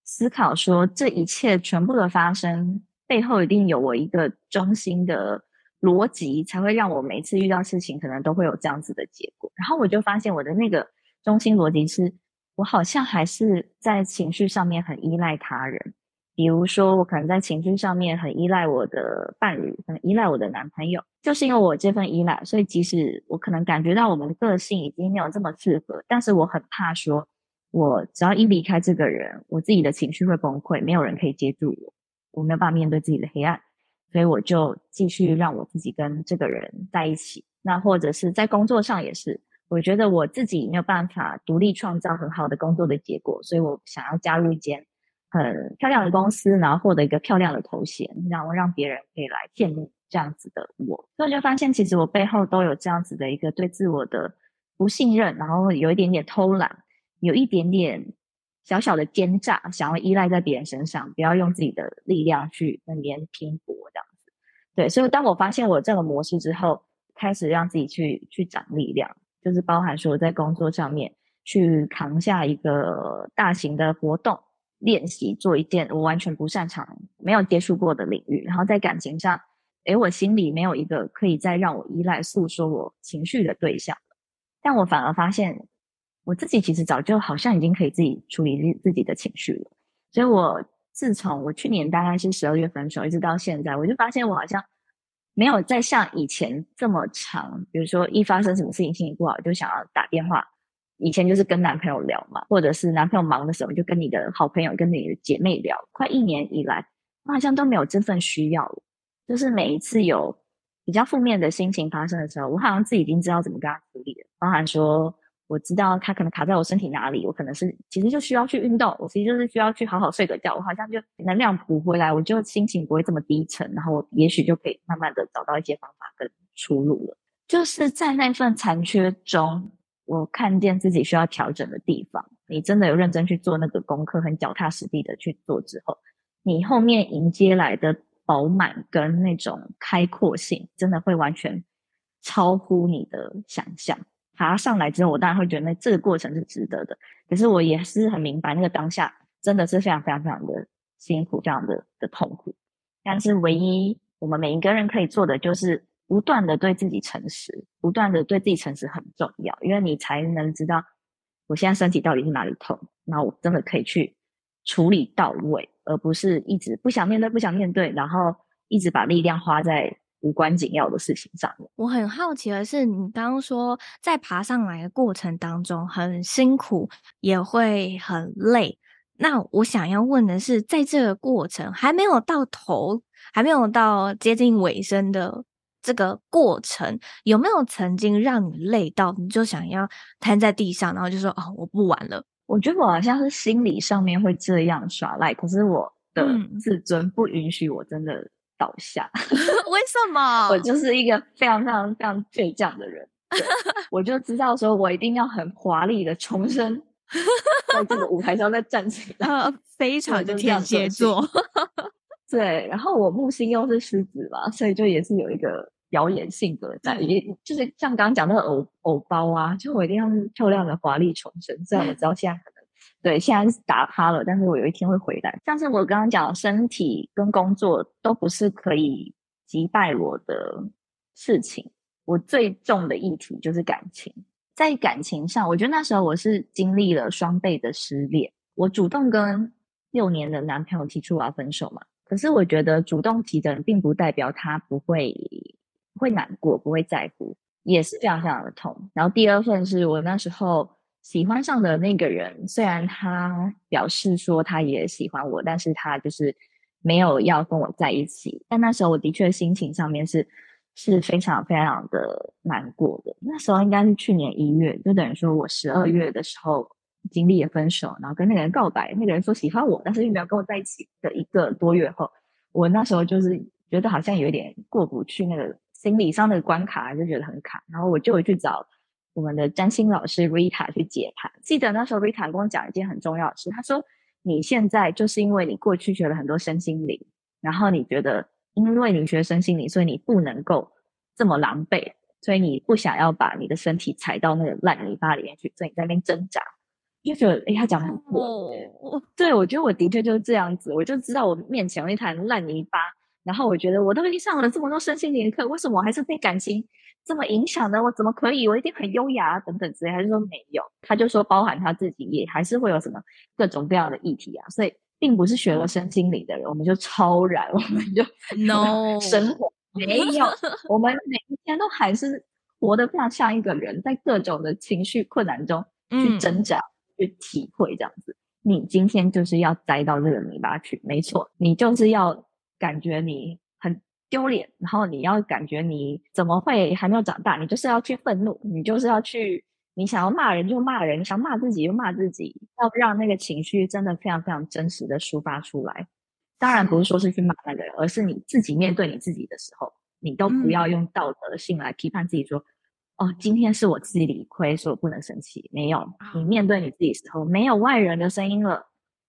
思考说，这一切全部的发生背后一定有我一个中心的逻辑，才会让我每次遇到事情可能都会有这样子的结果。然后我就发现我的那个中心逻辑是。我好像还是在情绪上面很依赖他人，比如说我可能在情绪上面很依赖我的伴侣，很依赖我的男朋友，就是因为我这份依赖，所以即使我可能感觉到我们的个性已经没有这么适合，但是我很怕说，我只要一离开这个人，我自己的情绪会崩溃，没有人可以接住我，我没有办法面对自己的黑暗，所以我就继续让我自己跟这个人在一起。那或者是在工作上也是。我觉得我自己没有办法独立创造很好的工作的结果，所以我想要加入一间很漂亮的公司，然后获得一个漂亮的头衔，然后让别人可以来羡慕这样子的我。所以我就发现，其实我背后都有这样子的一个对自我的不信任，然后有一点点偷懒，有一点点小小的奸诈，想要依赖在别人身上，不要用自己的力量去跟别人拼搏这样子。对，所以当我发现我这个模式之后，开始让自己去去长力量。就是包含说，在工作上面去扛下一个大型的活动练习，做一件我完全不擅长、没有接触过的领域。然后在感情上，诶，我心里没有一个可以再让我依赖、诉说我情绪的对象。但我反而发现，我自己其实早就好像已经可以自己处理自己的情绪了。所以我自从我去年大概是十二月分手，一直到现在，我就发现我好像。没有再像以前这么长，比如说一发生什么事情心情不好就想要打电话，以前就是跟男朋友聊嘛，或者是男朋友忙的时候就跟你的好朋友、跟你的姐妹聊。快一年以来，我好像都没有这份需要了。就是每一次有比较负面的心情发生的时候，我好像自己已经知道怎么跟他处理了，包含说。我知道他可能卡在我身体哪里，我可能是其实就需要去运动，我其实就是需要去好好睡个觉，我好像就能量补回来，我就心情不会这么低沉，然后我也许就可以慢慢的找到一些方法跟出路了。就是在那份残缺中，我看见自己需要调整的地方。你真的有认真去做那个功课，很脚踏实地的去做之后，你后面迎接来的饱满跟那种开阔性，真的会完全超乎你的想象。爬上来之后，我当然会觉得那这个过程是值得的。可是我也是很明白，那个当下真的是非常非常非常的辛苦，非常的的痛苦。但是唯一我们每一个人可以做的，就是不断的对自己诚实，不断的对自己诚实很重要，因为你才能知道我现在身体到底是哪里痛，那我真的可以去处理到位，而不是一直不想面对，不想面对，然后一直把力量花在。无关紧要的事情上面，我很好奇的是，你刚刚说在爬上来的过程当中很辛苦，也会很累。那我想要问的是，在这个过程还没有到头，还没有到接近尾声的这个过程有没有曾经让你累到，你就想要瘫在地上，然后就说：“哦，我不玩了。”我觉得我好像是心理上面会这样耍赖，可是我的自尊不允许我真的倒下。嗯、为什么？我就是一个非常非常非常倔强的人。我就知道说，我一定要很华丽的重生，在这个舞台上再站起来，非常的天蝎座。对，然后我木星又是狮子嘛，所以就也是有一个表演性格在，也就是像刚刚讲那个偶偶包啊，就我一定要是漂亮的华丽重生。虽然我知道现在可能对现在是打趴了，但是我有一天会回来。像是我刚刚讲，身体跟工作都不是可以击败我的事情。我最重的议题就是感情，在感情上，我觉得那时候我是经历了双倍的失恋。我主动跟六年的男朋友提出我要分手嘛，可是我觉得主动提的人并不代表他不会不会难过，不会在乎，也是非常非常的痛。然后第二份是我那时候喜欢上的那个人，虽然他表示说他也喜欢我，但是他就是没有要跟我在一起。但那时候我的确心情上面是。是非常非常的难过的。那时候应该是去年一月，就等于说我十二月的时候经历了分手，然后跟那个人告白，那个人说喜欢我，但是又没有跟我在一起的一个多月后，我那时候就是觉得好像有一点过不去那个心理上的关卡，就觉得很卡。然后我就去找我们的占星老师 Rita 去解盘。记得那时候 Rita 跟我讲一件很重要的事，他说你现在就是因为你过去学了很多身心灵，然后你觉得。因为你学身心灵，所以你不能够这么狼狈，所以你不想要把你的身体踩到那个烂泥巴里面去，所以你在那边挣扎。就觉得，哎，他讲得很对，哦、对，我觉得我的确就是这样子，我就知道我面前有一滩烂泥巴，然后我觉得我都已经上了这么多身心灵课，为什么我还是被感情这么影响的？我怎么可以？我一定很优雅啊等等之类，还是说没有？他就说，包含他自己也还是会有什么各种各样的议题啊，所以。并不是学了身心理的人，我们就超然，我们就 no 生活没有，我们每一天都还是活得非常像一个人，在各种的情绪困难中去挣扎、嗯、去体会这样子。你今天就是要栽到这个泥巴去，没错，你就是要感觉你很丢脸，然后你要感觉你怎么会还没有长大，你就是要去愤怒，你就是要去。你想要骂人就骂人，你想骂自己就骂自己，要让那个情绪真的非常非常真实的抒发出来。当然不是说是去骂那个人，而是你自己面对你自己的时候，你都不要用道德性来批判自己说，说、嗯、哦，今天是我自己理亏，所以我不能生气。没有，你面对你自己的时候，没有外人的声音了，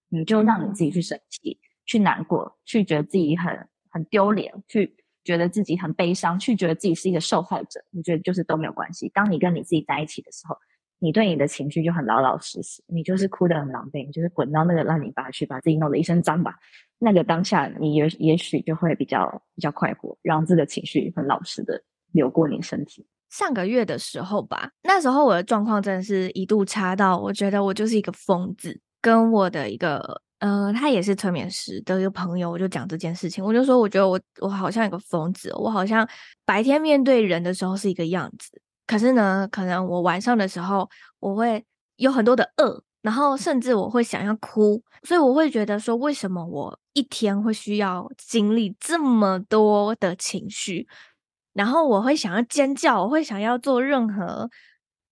你就让你自己去生气，去难过，去觉得自己很很丢脸，去。觉得自己很悲伤，去觉得自己是一个受害者，你觉得就是都没有关系。当你跟你自己在一起的时候，你对你的情绪就很老老实实，你就是哭得很狼狈，你就是滚到那个烂泥巴去，把自己弄得一身脏吧。那个当下，你也也许就会比较比较快活，让自己的情绪很老实的流过你身体。上个月的时候吧，那时候我的状况真的是一度差到，我觉得我就是一个疯子，跟我的一个。呃，他也是催眠师的一个朋友，我就讲这件事情，我就说，我觉得我我好像一个疯子，我好像白天面对人的时候是一个样子，可是呢，可能我晚上的时候我会有很多的恶，然后甚至我会想要哭，所以我会觉得说，为什么我一天会需要经历这么多的情绪，然后我会想要尖叫，我会想要做任何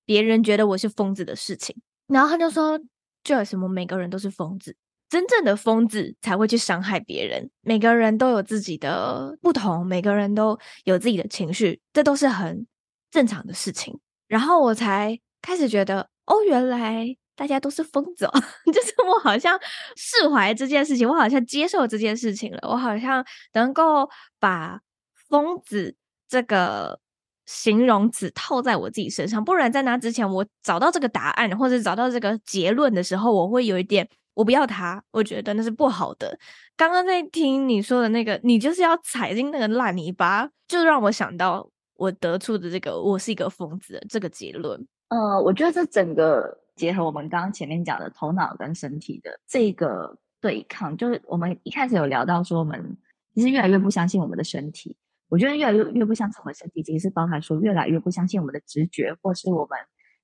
别人觉得我是疯子的事情，然后他就说，就有什么每个人都是疯子。真正的疯子才会去伤害别人。每个人都有自己的不同，每个人都有自己的情绪，这都是很正常的事情。然后我才开始觉得，哦，原来大家都是疯子哦，就是我好像释怀这件事情，我好像接受这件事情了，我好像能够把疯子这个形容词套在我自己身上。不然在那之前，我找到这个答案或者找到这个结论的时候，我会有一点。我不要他，我觉得那是不好的。刚刚在听你说的那个，你就是要踩进那个烂泥巴，就让我想到我得出的这个“我是一个疯子”这个结论。呃，我觉得这整个结合我们刚刚前面讲的头脑跟身体的这个对抗，就是我们一开始有聊到说，我们其实越来越不相信我们的身体。我觉得越来越越不相信我们的身体，其实是包含说越来越不相信我们的直觉，或是我们。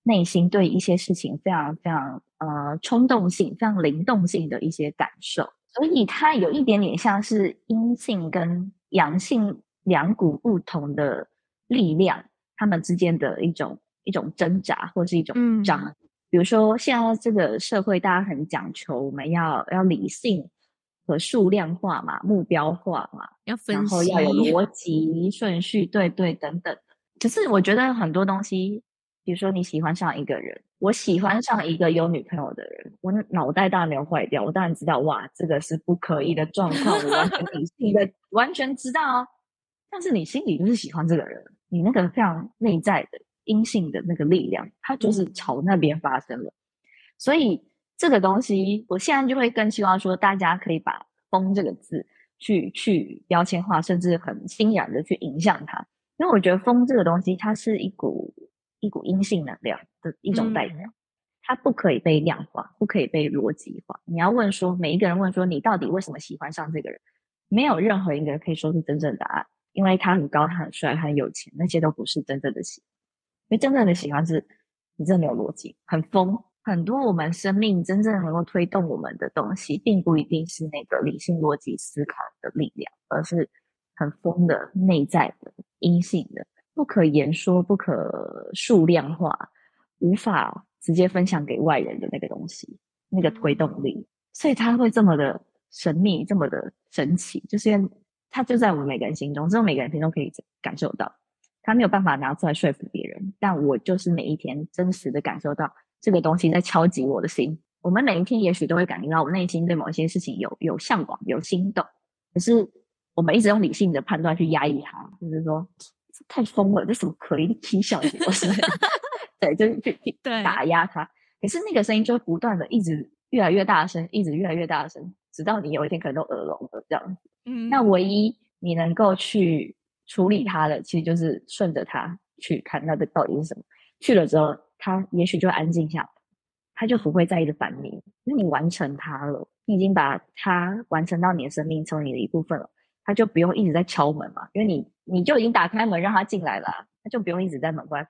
内心对一些事情非常非常呃冲动性、非常灵动性的一些感受，所以它有一点点像是阴性跟阳性两股不同的力量，他们之间的一种一种挣扎，或是一种张。嗯、比如说，现在这个社会，大家很讲求我们要要理性和数量化嘛，目标化嘛，要分析，然后要有 逻辑顺序，对对等等。可是我觉得很多东西。比如说你喜欢上一个人，我喜欢上一个有女朋友的人，我脑袋大没有坏掉，我当然知道，哇，这个是不可以的状况，我完全理性的完全知道哦。但是你心里就是喜欢这个人，你那个非常内在的阴性的那个力量，它就是朝那边发生了。所以这个东西，我现在就会更希望说，大家可以把“疯”这个字去去标签化，甚至很欣然的去影响它，因为我觉得“疯”这个东西，它是一股。一股阴性能量的一种代表，嗯、它不可以被量化，不可以被逻辑化。你要问说，每一个人问说，你到底为什么喜欢上这个人？没有任何一个人可以说出真正的答案，因为他很高，他很帅，他很有钱，那些都不是真正的喜欢。因为真正的喜欢是，你真的没有逻辑，很疯。很多我们生命真正能够推动我们的东西，并不一定是那个理性逻辑思考的力量，而是很疯的内在的阴性的。不可言说、不可数量化、无法直接分享给外人的那个东西，那个推动力，所以它会这么的神秘、这么的神奇，就是因为它就在我们每个人心中，只有每个人心中可以感受到，他没有办法拿出来说服别人。但我就是每一天真实的感受到这个东西在敲击我的心。我们每一天也许都会感觉到我内心对某些事情有有向往、有心动，可是我们一直用理性的判断去压抑它，就是说。太疯了，这什么可以听小节目？是 对，就是去去打压他。可是那个声音就会不断的一直越来越大声，一直越来越大声，直到你有一天可能都耳聋了这样子。嗯，那唯一你能够去处理它的，其实就是顺着它去看它的到底是什么。去了之后，他也许就安静下来，他就不会再一直烦你，因为你完成它了，你已经把它完成到你的生命，成为你的一部分了。他就不用一直在敲门嘛，因为你你就已经打开门让他进来了，他就不用一直在门外。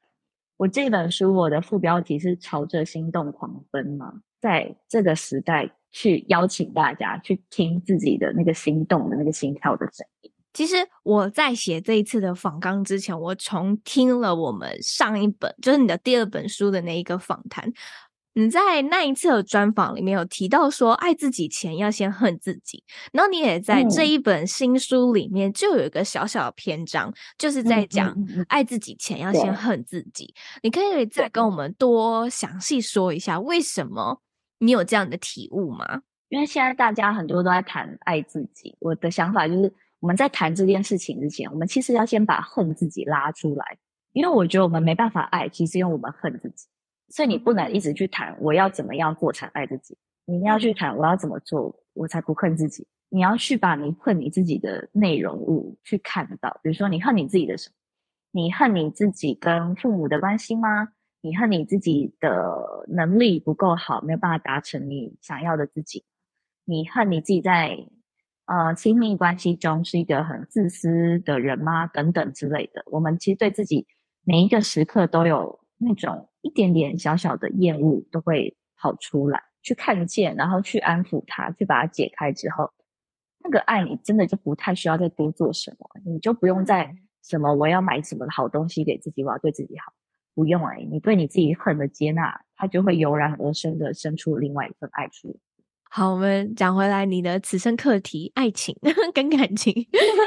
我这本书我的副标题是“朝着心动狂奔”嘛，在这个时代去邀请大家去听自己的那个心动的那个心跳的声音。其实我在写这一次的访纲之前，我重听了我们上一本，就是你的第二本书的那一个访谈。你在那一次的专访里面有提到说，爱自己前要先恨自己，然后你也在这一本新书里面就有一个小小的篇章，就是在讲爱自己前要先恨自己。你可以再跟我们多详细说一下，为什么你有这样的体悟吗？因为现在大家很多都在谈爱自己，我的想法就是我们在谈这件事情之前，我们其实要先把恨自己拉出来，因为我觉得我们没办法爱，其实因为我们恨自己。所以你不能一直去谈我要怎么样过才爱自己，你要去谈我要怎么做我才不恨自己。你要去把你恨你自己的内容物去看到，比如说你恨你自己的什么？你恨你自己跟父母的关系吗？你恨你自己的能力不够好，没有办法达成你想要的自己？你恨你自己在呃亲密关系中是一个很自私的人吗？等等之类的。我们其实对自己每一个时刻都有那种。一点点小小的厌恶都会跑出来，去看见，然后去安抚他，去把它解开之后，那个爱你真的就不太需要再多做什么，你就不用再什么我要买什么好东西给自己，我要对自己好，不用哎，你对你自己恨的接纳，它就会油然而生的生出另外一份爱出。好，我们讲回来，你的此生课题，爱情 跟感情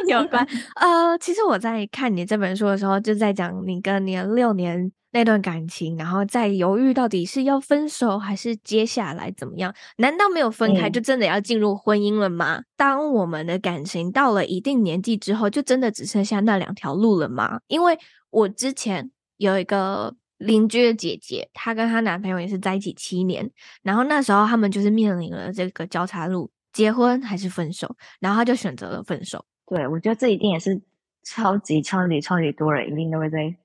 有关。呃，其实我在看你这本书的时候，就在讲你跟你的六年。那段感情，然后再犹豫到底是要分手还是接下来怎么样？难道没有分开就真的要进入婚姻了吗？嗯、当我们的感情到了一定年纪之后，就真的只剩下那两条路了吗？因为我之前有一个邻居的姐姐，她跟她男朋友也是在一起七年，然后那时候他们就是面临了这个交叉路：结婚还是分手？然后她就选择了分手。对，我觉得这一定也是超级超级超级多人一定都会在。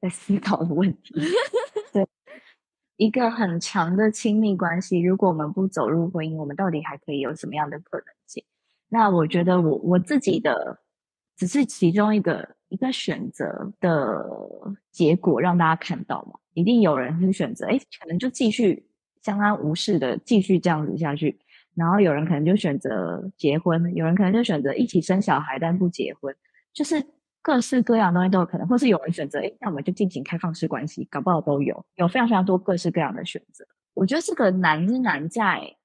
在思考的问题，对一个很长的亲密关系，如果我们不走入婚姻，我们到底还可以有什么样的可能性？那我觉得我我自己的只是其中一个一个选择的结果，让大家看到嘛。一定有人是选择，哎，可能就继续相安无事的继续这样子下去，然后有人可能就选择结婚，有人可能就选择一起生小孩但不结婚，就是各式各样的东西都有可能，或是有人选择，诶，那我们就进行开放式关系，搞不好都有，有非常非常多各式各样的选择。我觉得这个难是难在，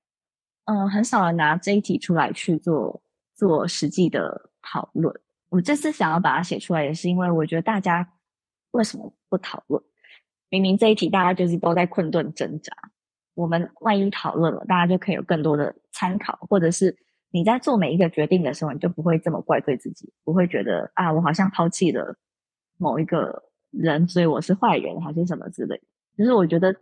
嗯、很少人拿这一题出来去做做实际的讨论。我这次想要把它写出来，也是因为我觉得大家为什么不讨论？明明这一题大家就是都在困顿挣扎，我们万一讨论了，大家就可以有更多的参考，或者是你在做每一个决定的时候，你就不会这么怪罪自己，不会觉得啊，我好像抛弃了某一个人，所以我是坏人，还是什么之类的。就是我觉得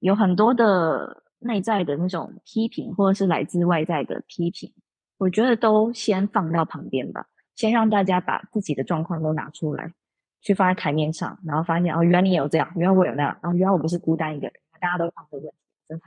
有很多的内在的那种批评，或者是来自外在的批评，我觉得都先放到旁边吧，先让大家把自己的状况都拿出来。去放在台面上，然后发现哦，原来你也有这样，原来我有那样，然后原来我不是孤单一个人，大家都碰这个问题，真的。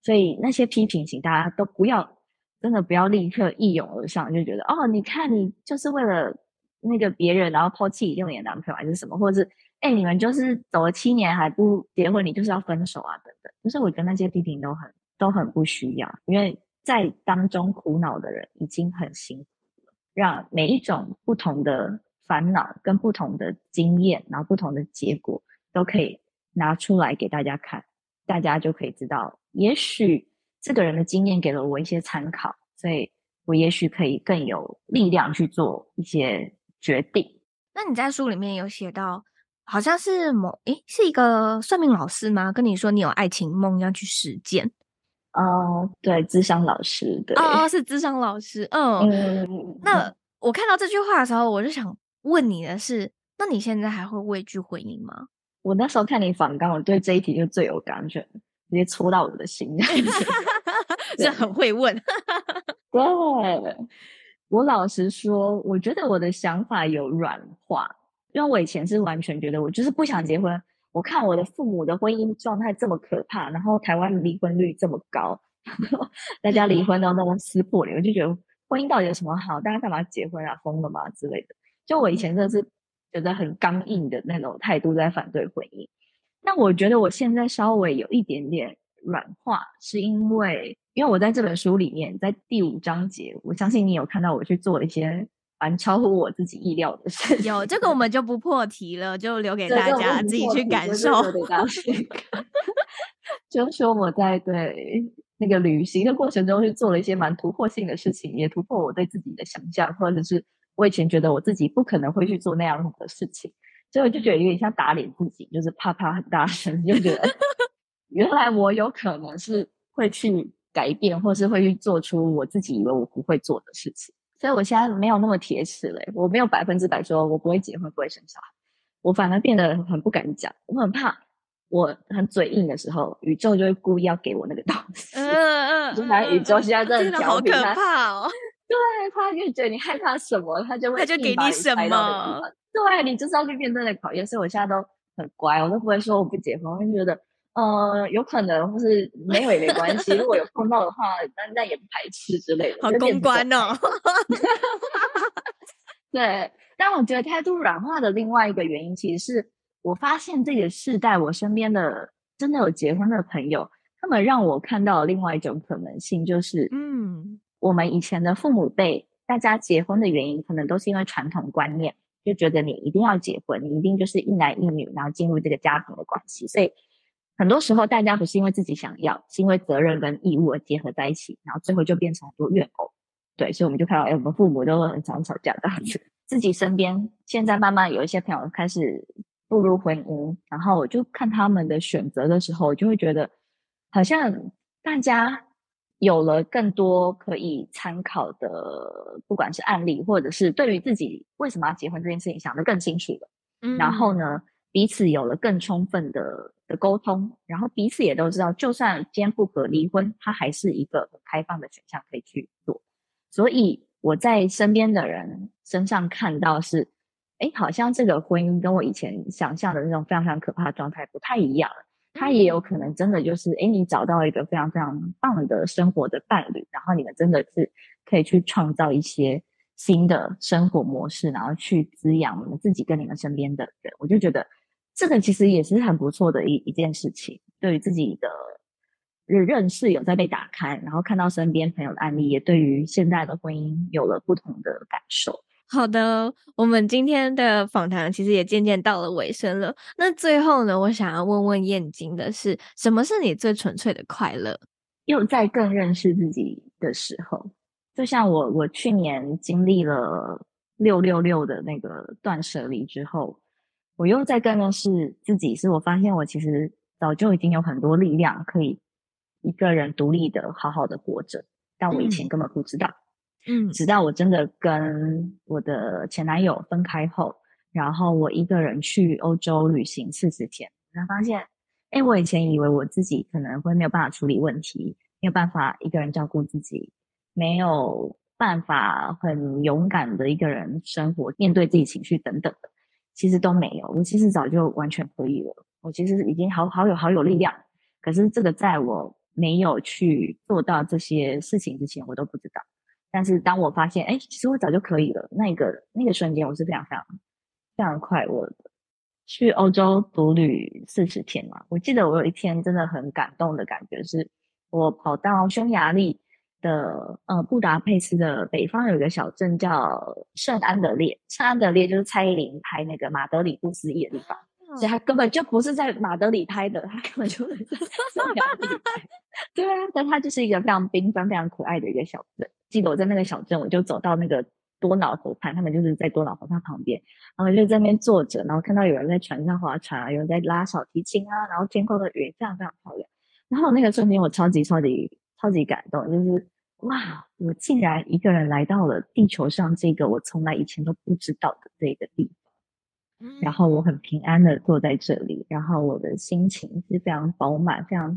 所以那些批评，请大家都不要，真的不要立刻一涌而上，就觉得哦，你看你就是为了那个别人，然后抛弃你六年男朋友还是什么，或者是哎，你们就是走了七年还不结婚，你就是要分手啊，等等。就是我觉得那些批评都很都很不需要，因为在当中苦恼的人已经很辛苦了，让每一种不同的。烦恼跟不同的经验，然后不同的结果都可以拿出来给大家看，大家就可以知道，也许这个人的经验给了我一些参考，所以我也许可以更有力量去做一些决定。那你在书里面有写到，好像是某诶，是一个算命老师吗？跟你说你有爱情梦要去实践？哦，对，智商老师，对，哦，是智商老师，嗯，嗯，那我看到这句话的时候，我就想。问你的是，那你现在还会畏惧婚姻吗？我那时候看你访纲，我对这一题就最有感觉，直接戳到我的心。这很会问。对，我老实说，我觉得我的想法有软化，因为我以前是完全觉得我就是不想结婚。我看我的父母的婚姻状态这么可怕，然后台湾离婚率这么高，大家离婚都那么撕破脸，我就觉得婚姻到底有什么好？大家干嘛结婚啊？疯了吗？之类的。就我以前真的是觉得很刚硬的那种态度在反对婚姻，那我觉得我现在稍微有一点点软化，是因为因为我在这本书里面，在第五章节，我相信你有看到我去做了一些蛮超乎我自己意料的事。有这个我们就不破题了，就留给大家自己去感受。就是说我在对那个旅行的过程中，去做了一些蛮突破性的事情，也突破我对自己的想象，或者是。我以前觉得我自己不可能会去做那样的事情，所以我就觉得有点像打脸自己，就是啪啪很大声，就觉得 原来我有可能是会去改变，或是会去做出我自己以为我不会做的事情。所以我现在没有那么铁齿了，我没有百分之百说我不会结婚，不会生小孩，我反而变得很不敢讲，我很怕我很嘴硬的时候，宇宙就会故意要给我那个东西。嗯 嗯，就反正宇宙现在真的好可怕哦。对，他就觉得你害怕什么，他就会他就给你什么。对，你就是要去面对那考验，所以我现在都很乖，我都不会说我不结婚，我就觉得，呃，有可能或是没有也没关系，如果有碰到的话，那那也不排斥之类的。好公关哦。对，但我觉得态度软化的另外一个原因，其实是我发现这个世代，我身边的真的有结婚的朋友，他们让我看到了另外一种可能性，就是嗯。我们以前的父母辈，大家结婚的原因可能都是因为传统观念，就觉得你一定要结婚，你一定就是一男一女，然后进入这个家庭的关系。所以很多时候大家不是因为自己想要，是因为责任跟义务而结合在一起，然后最后就变成很多怨偶。对，所以我们就看到，哎，我们父母都很常吵架这样子。自己身边现在慢慢有一些朋友开始步入婚姻，然后我就看他们的选择的时候，就会觉得好像大家。有了更多可以参考的，不管是案例，或者是对于自己为什么要结婚这件事情想得更清楚了。嗯，然后呢，彼此有了更充分的的沟通，然后彼此也都知道，就算今天不可离婚，它还是一个很开放的选项可以去做。所以我在身边的人身上看到是，哎，好像这个婚姻跟我以前想象的那种非常非常可怕的状态不太一样。他也有可能真的就是，诶，你找到一个非常非常棒的生活的伴侣，然后你们真的是可以去创造一些新的生活模式，然后去滋养你们自己跟你们身边的人。我就觉得这个其实也是很不错的一一件事情，对于自己的认识有在被打开，然后看到身边朋友的案例，也对于现在的婚姻有了不同的感受。好的，我们今天的访谈其实也渐渐到了尾声了。那最后呢，我想要问问燕京的是，什么是你最纯粹的快乐？又在更认识自己的时候，就像我，我去年经历了六六六的那个断舍离之后，我又在更认识自己，是我发现我其实早就已经有很多力量可以一个人独立的好好的活着，但我以前根本不知道。嗯嗯，直到我真的跟我的前男友分开后，然后我一个人去欧洲旅行四十天，才发现，哎，我以前以为我自己可能会没有办法处理问题，没有办法一个人照顾自己，没有办法很勇敢的一个人生活，面对自己情绪等等的，其实都没有。我其实早就完全可以了，我其实已经好好有好有力量。可是这个在我没有去做到这些事情之前，我都不知道。但是当我发现，哎，其实我早就可以了，那个那个瞬间，我是非常非常非常快乐的。去欧洲独旅四十天嘛，我记得我有一天真的很感动的感觉，是我跑到匈牙利的呃布达佩斯的北方有一个小镇叫圣安德烈，圣安德烈就是蔡依林拍那个马德里不思议的地方。所以他根本就不是在马德里拍的，他根本就是在 匈牙利拍。对啊，但他就是一个非常缤纷、非常可爱的一个小镇。记得我在那个小镇，我就走到那个多瑙河畔，他们就是在多瑙河畔旁边，然后就在那边坐着，然后看到有人在船上划船啊，有人在拉小提琴啊，然后天空的云非常非常漂亮。然后那个瞬间，我超级超级超级感动，就是哇，我竟然一个人来到了地球上这个我从来以前都不知道的这个地方。然后我很平安的坐在这里，然后我的心情是非常饱满、非常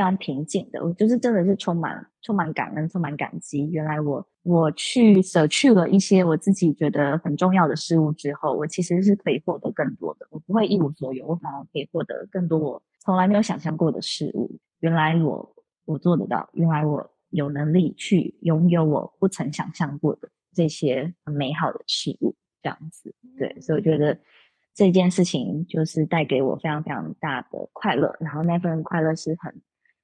非常平静的。我就是真的是充满充满感恩、充满感激。原来我我去舍去了一些我自己觉得很重要的事物之后，我其实是可以获得更多的。我不会一无所有，我反而可以获得更多我从来没有想象过的事物。原来我我做得到，原来我有能力去拥有我不曾想象过的这些很美好的事物。这样子，对，所以我觉得。这件事情就是带给我非常非常大的快乐，然后那份快乐是很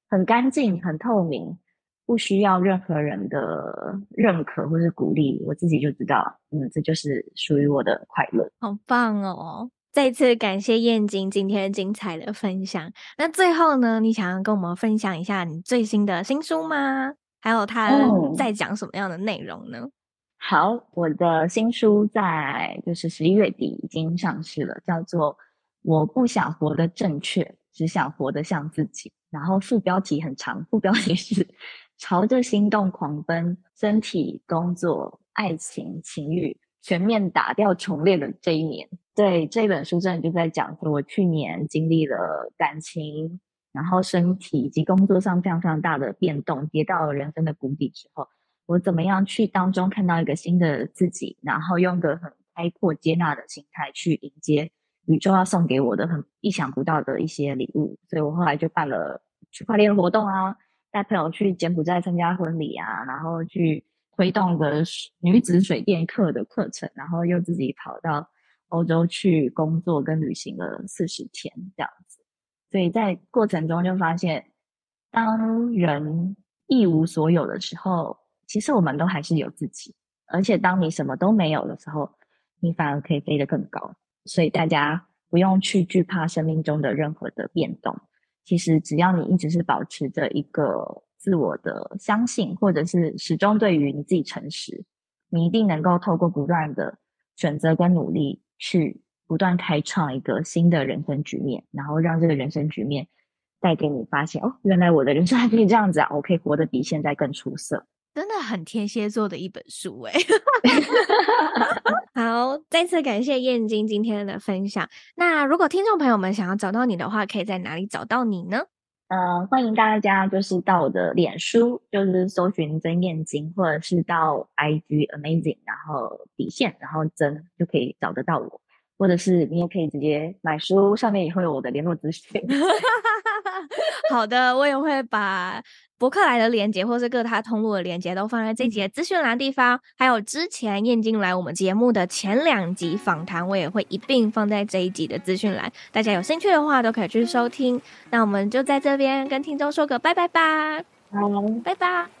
很干净、很透明，不需要任何人的认可或是鼓励，我自己就知道，嗯，这就是属于我的快乐。好棒哦！再次感谢燕京今天精彩的分享。那最后呢，你想要跟我们分享一下你最新的新书吗？还有它在讲什么样的内容呢？嗯好，我的新书在就是十一月底已经上市了，叫做《我不想活得正确，只想活得像自己》。然后副标题很长，副标题是“朝着心动狂奔，身体、工作、爱情、情欲全面打掉重练的这一年”。对，这本书真的就在讲说，我去年经历了感情，然后身体以及工作上非常非常大的变动，跌到了人生的谷底之后。我怎么样去当中看到一个新的自己，然后用个很开阔接纳的心态去迎接宇宙要送给我的很意想不到的一些礼物。所以我后来就办了区块链活动啊，带朋友去柬埔寨参加婚礼啊，然后去推动个女子水电课的课程，然后又自己跑到欧洲去工作跟旅行了四十天这样子。所以在过程中就发现，当人一无所有的时候，其实我们都还是有自己，而且当你什么都没有的时候，你反而可以飞得更高。所以大家不用去惧怕生命中的任何的变动。其实只要你一直是保持着一个自我的相信，或者是始终对于你自己诚实，你一定能够透过不断的选择跟努力，去不断开创一个新的人生局面，然后让这个人生局面带给你发现，哦，原来我的人生还可以这样子啊！我可以活得比现在更出色。真的很天蝎座的一本书哎，好，再次感谢燕京今天的分享。那如果听众朋友们想要找到你的话，可以在哪里找到你呢？嗯、呃，欢迎大家就是到我的脸书，就是搜寻曾燕京，或者是到 IG Amazing，然后底线，然后曾就可以找得到我。或者是你也可以直接买书，上面也会有我的联络资讯。好的，我也会把博客来的链接，或是各大通路的链接都放在这集的资讯栏地方。还有之前燕京来我们节目的前两集访谈，我也会一并放在这一集的资讯栏。大家有兴趣的话，都可以去收听。那我们就在这边跟听众说个拜拜吧，好，拜拜。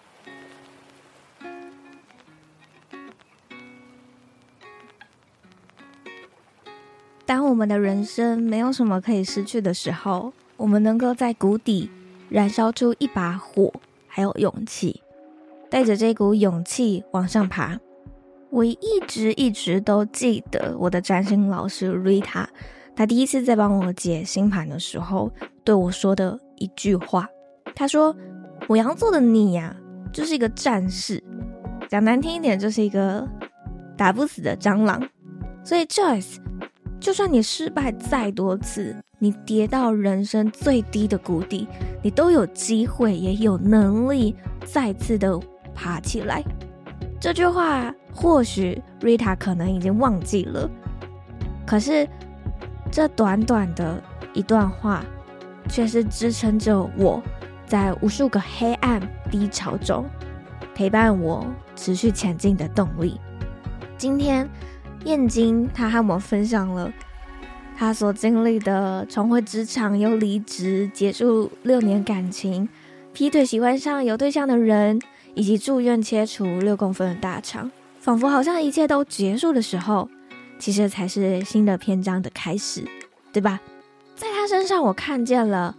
当我们的人生没有什么可以失去的时候，我们能够在谷底燃烧出一把火，还有勇气，带着这股勇气往上爬。我一直一直都记得我的占星老师 Rita，她第一次在帮我解星盘的时候对我说的一句话。他说：“牡羊座的你呀、就是一个战士，讲难听一点，就是一个打不死的蟑螂。所以 Joyce，就算你失败再多次，你跌到人生最低的谷底，你都有机会，也有能力再次的爬起来。”这句话。或许 Rita 可能已经忘记了，可是这短短的一段话，却是支撑着我在无数个黑暗低潮中陪伴我持续前进的动力。今天燕京他和我们分享了他所经历的重回职场又离职、结束六年感情、劈腿、喜欢上有对象的人，以及住院切除六公分的大肠。仿佛好像一切都结束的时候，其实才是新的篇章的开始，对吧？在他身上，我看见了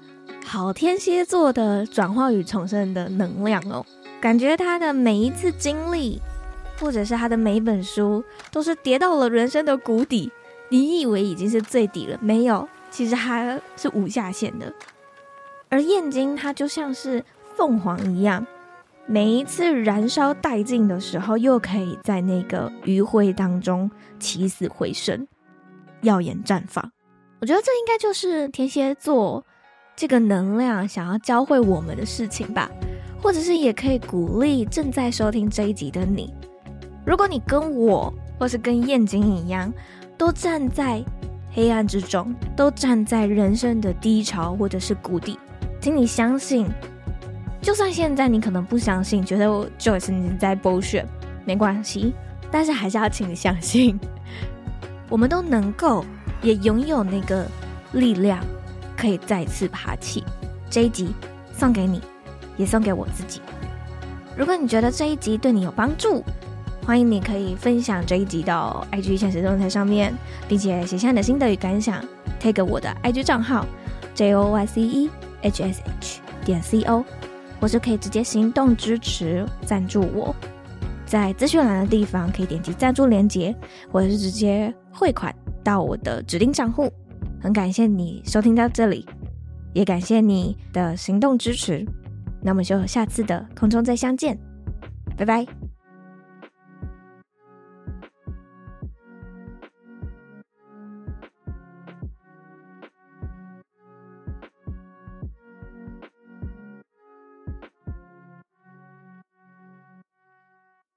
好天蝎座的转化与重生的能量哦。感觉他的每一次经历，或者是他的每一本书，都是跌到了人生的谷底。你以为已经是最底了，没有，其实还是无下限的。而燕京，它就像是凤凰一样。每一次燃烧殆尽的时候，又可以在那个余晖当中起死回生，耀眼绽放。我觉得这应该就是天蝎座这个能量想要教会我们的事情吧，或者是也可以鼓励正在收听这一集的你。如果你跟我或是跟燕京一样，都站在黑暗之中，都站在人生的低潮或者是谷底，请你相信。就算现在你可能不相信，觉得我 Joyce 你在 bullshit，没关系，但是还是要请你相信，我们都能够也拥有那个力量，可以再次爬起。这一集送给你，也送给我自己。如果你觉得这一集对你有帮助，欢迎你可以分享这一集到 IG 现实动态上面，并且写下你的心得与感想，take 我的 IG 账号 J O Y C E H S H 点 C O。或是可以直接行动支持赞助我，在资讯栏的地方可以点击赞助链接，或者是直接汇款到我的指定账户。很感谢你收听到这里，也感谢你的行动支持。那我们就下次的空中再相见，拜拜。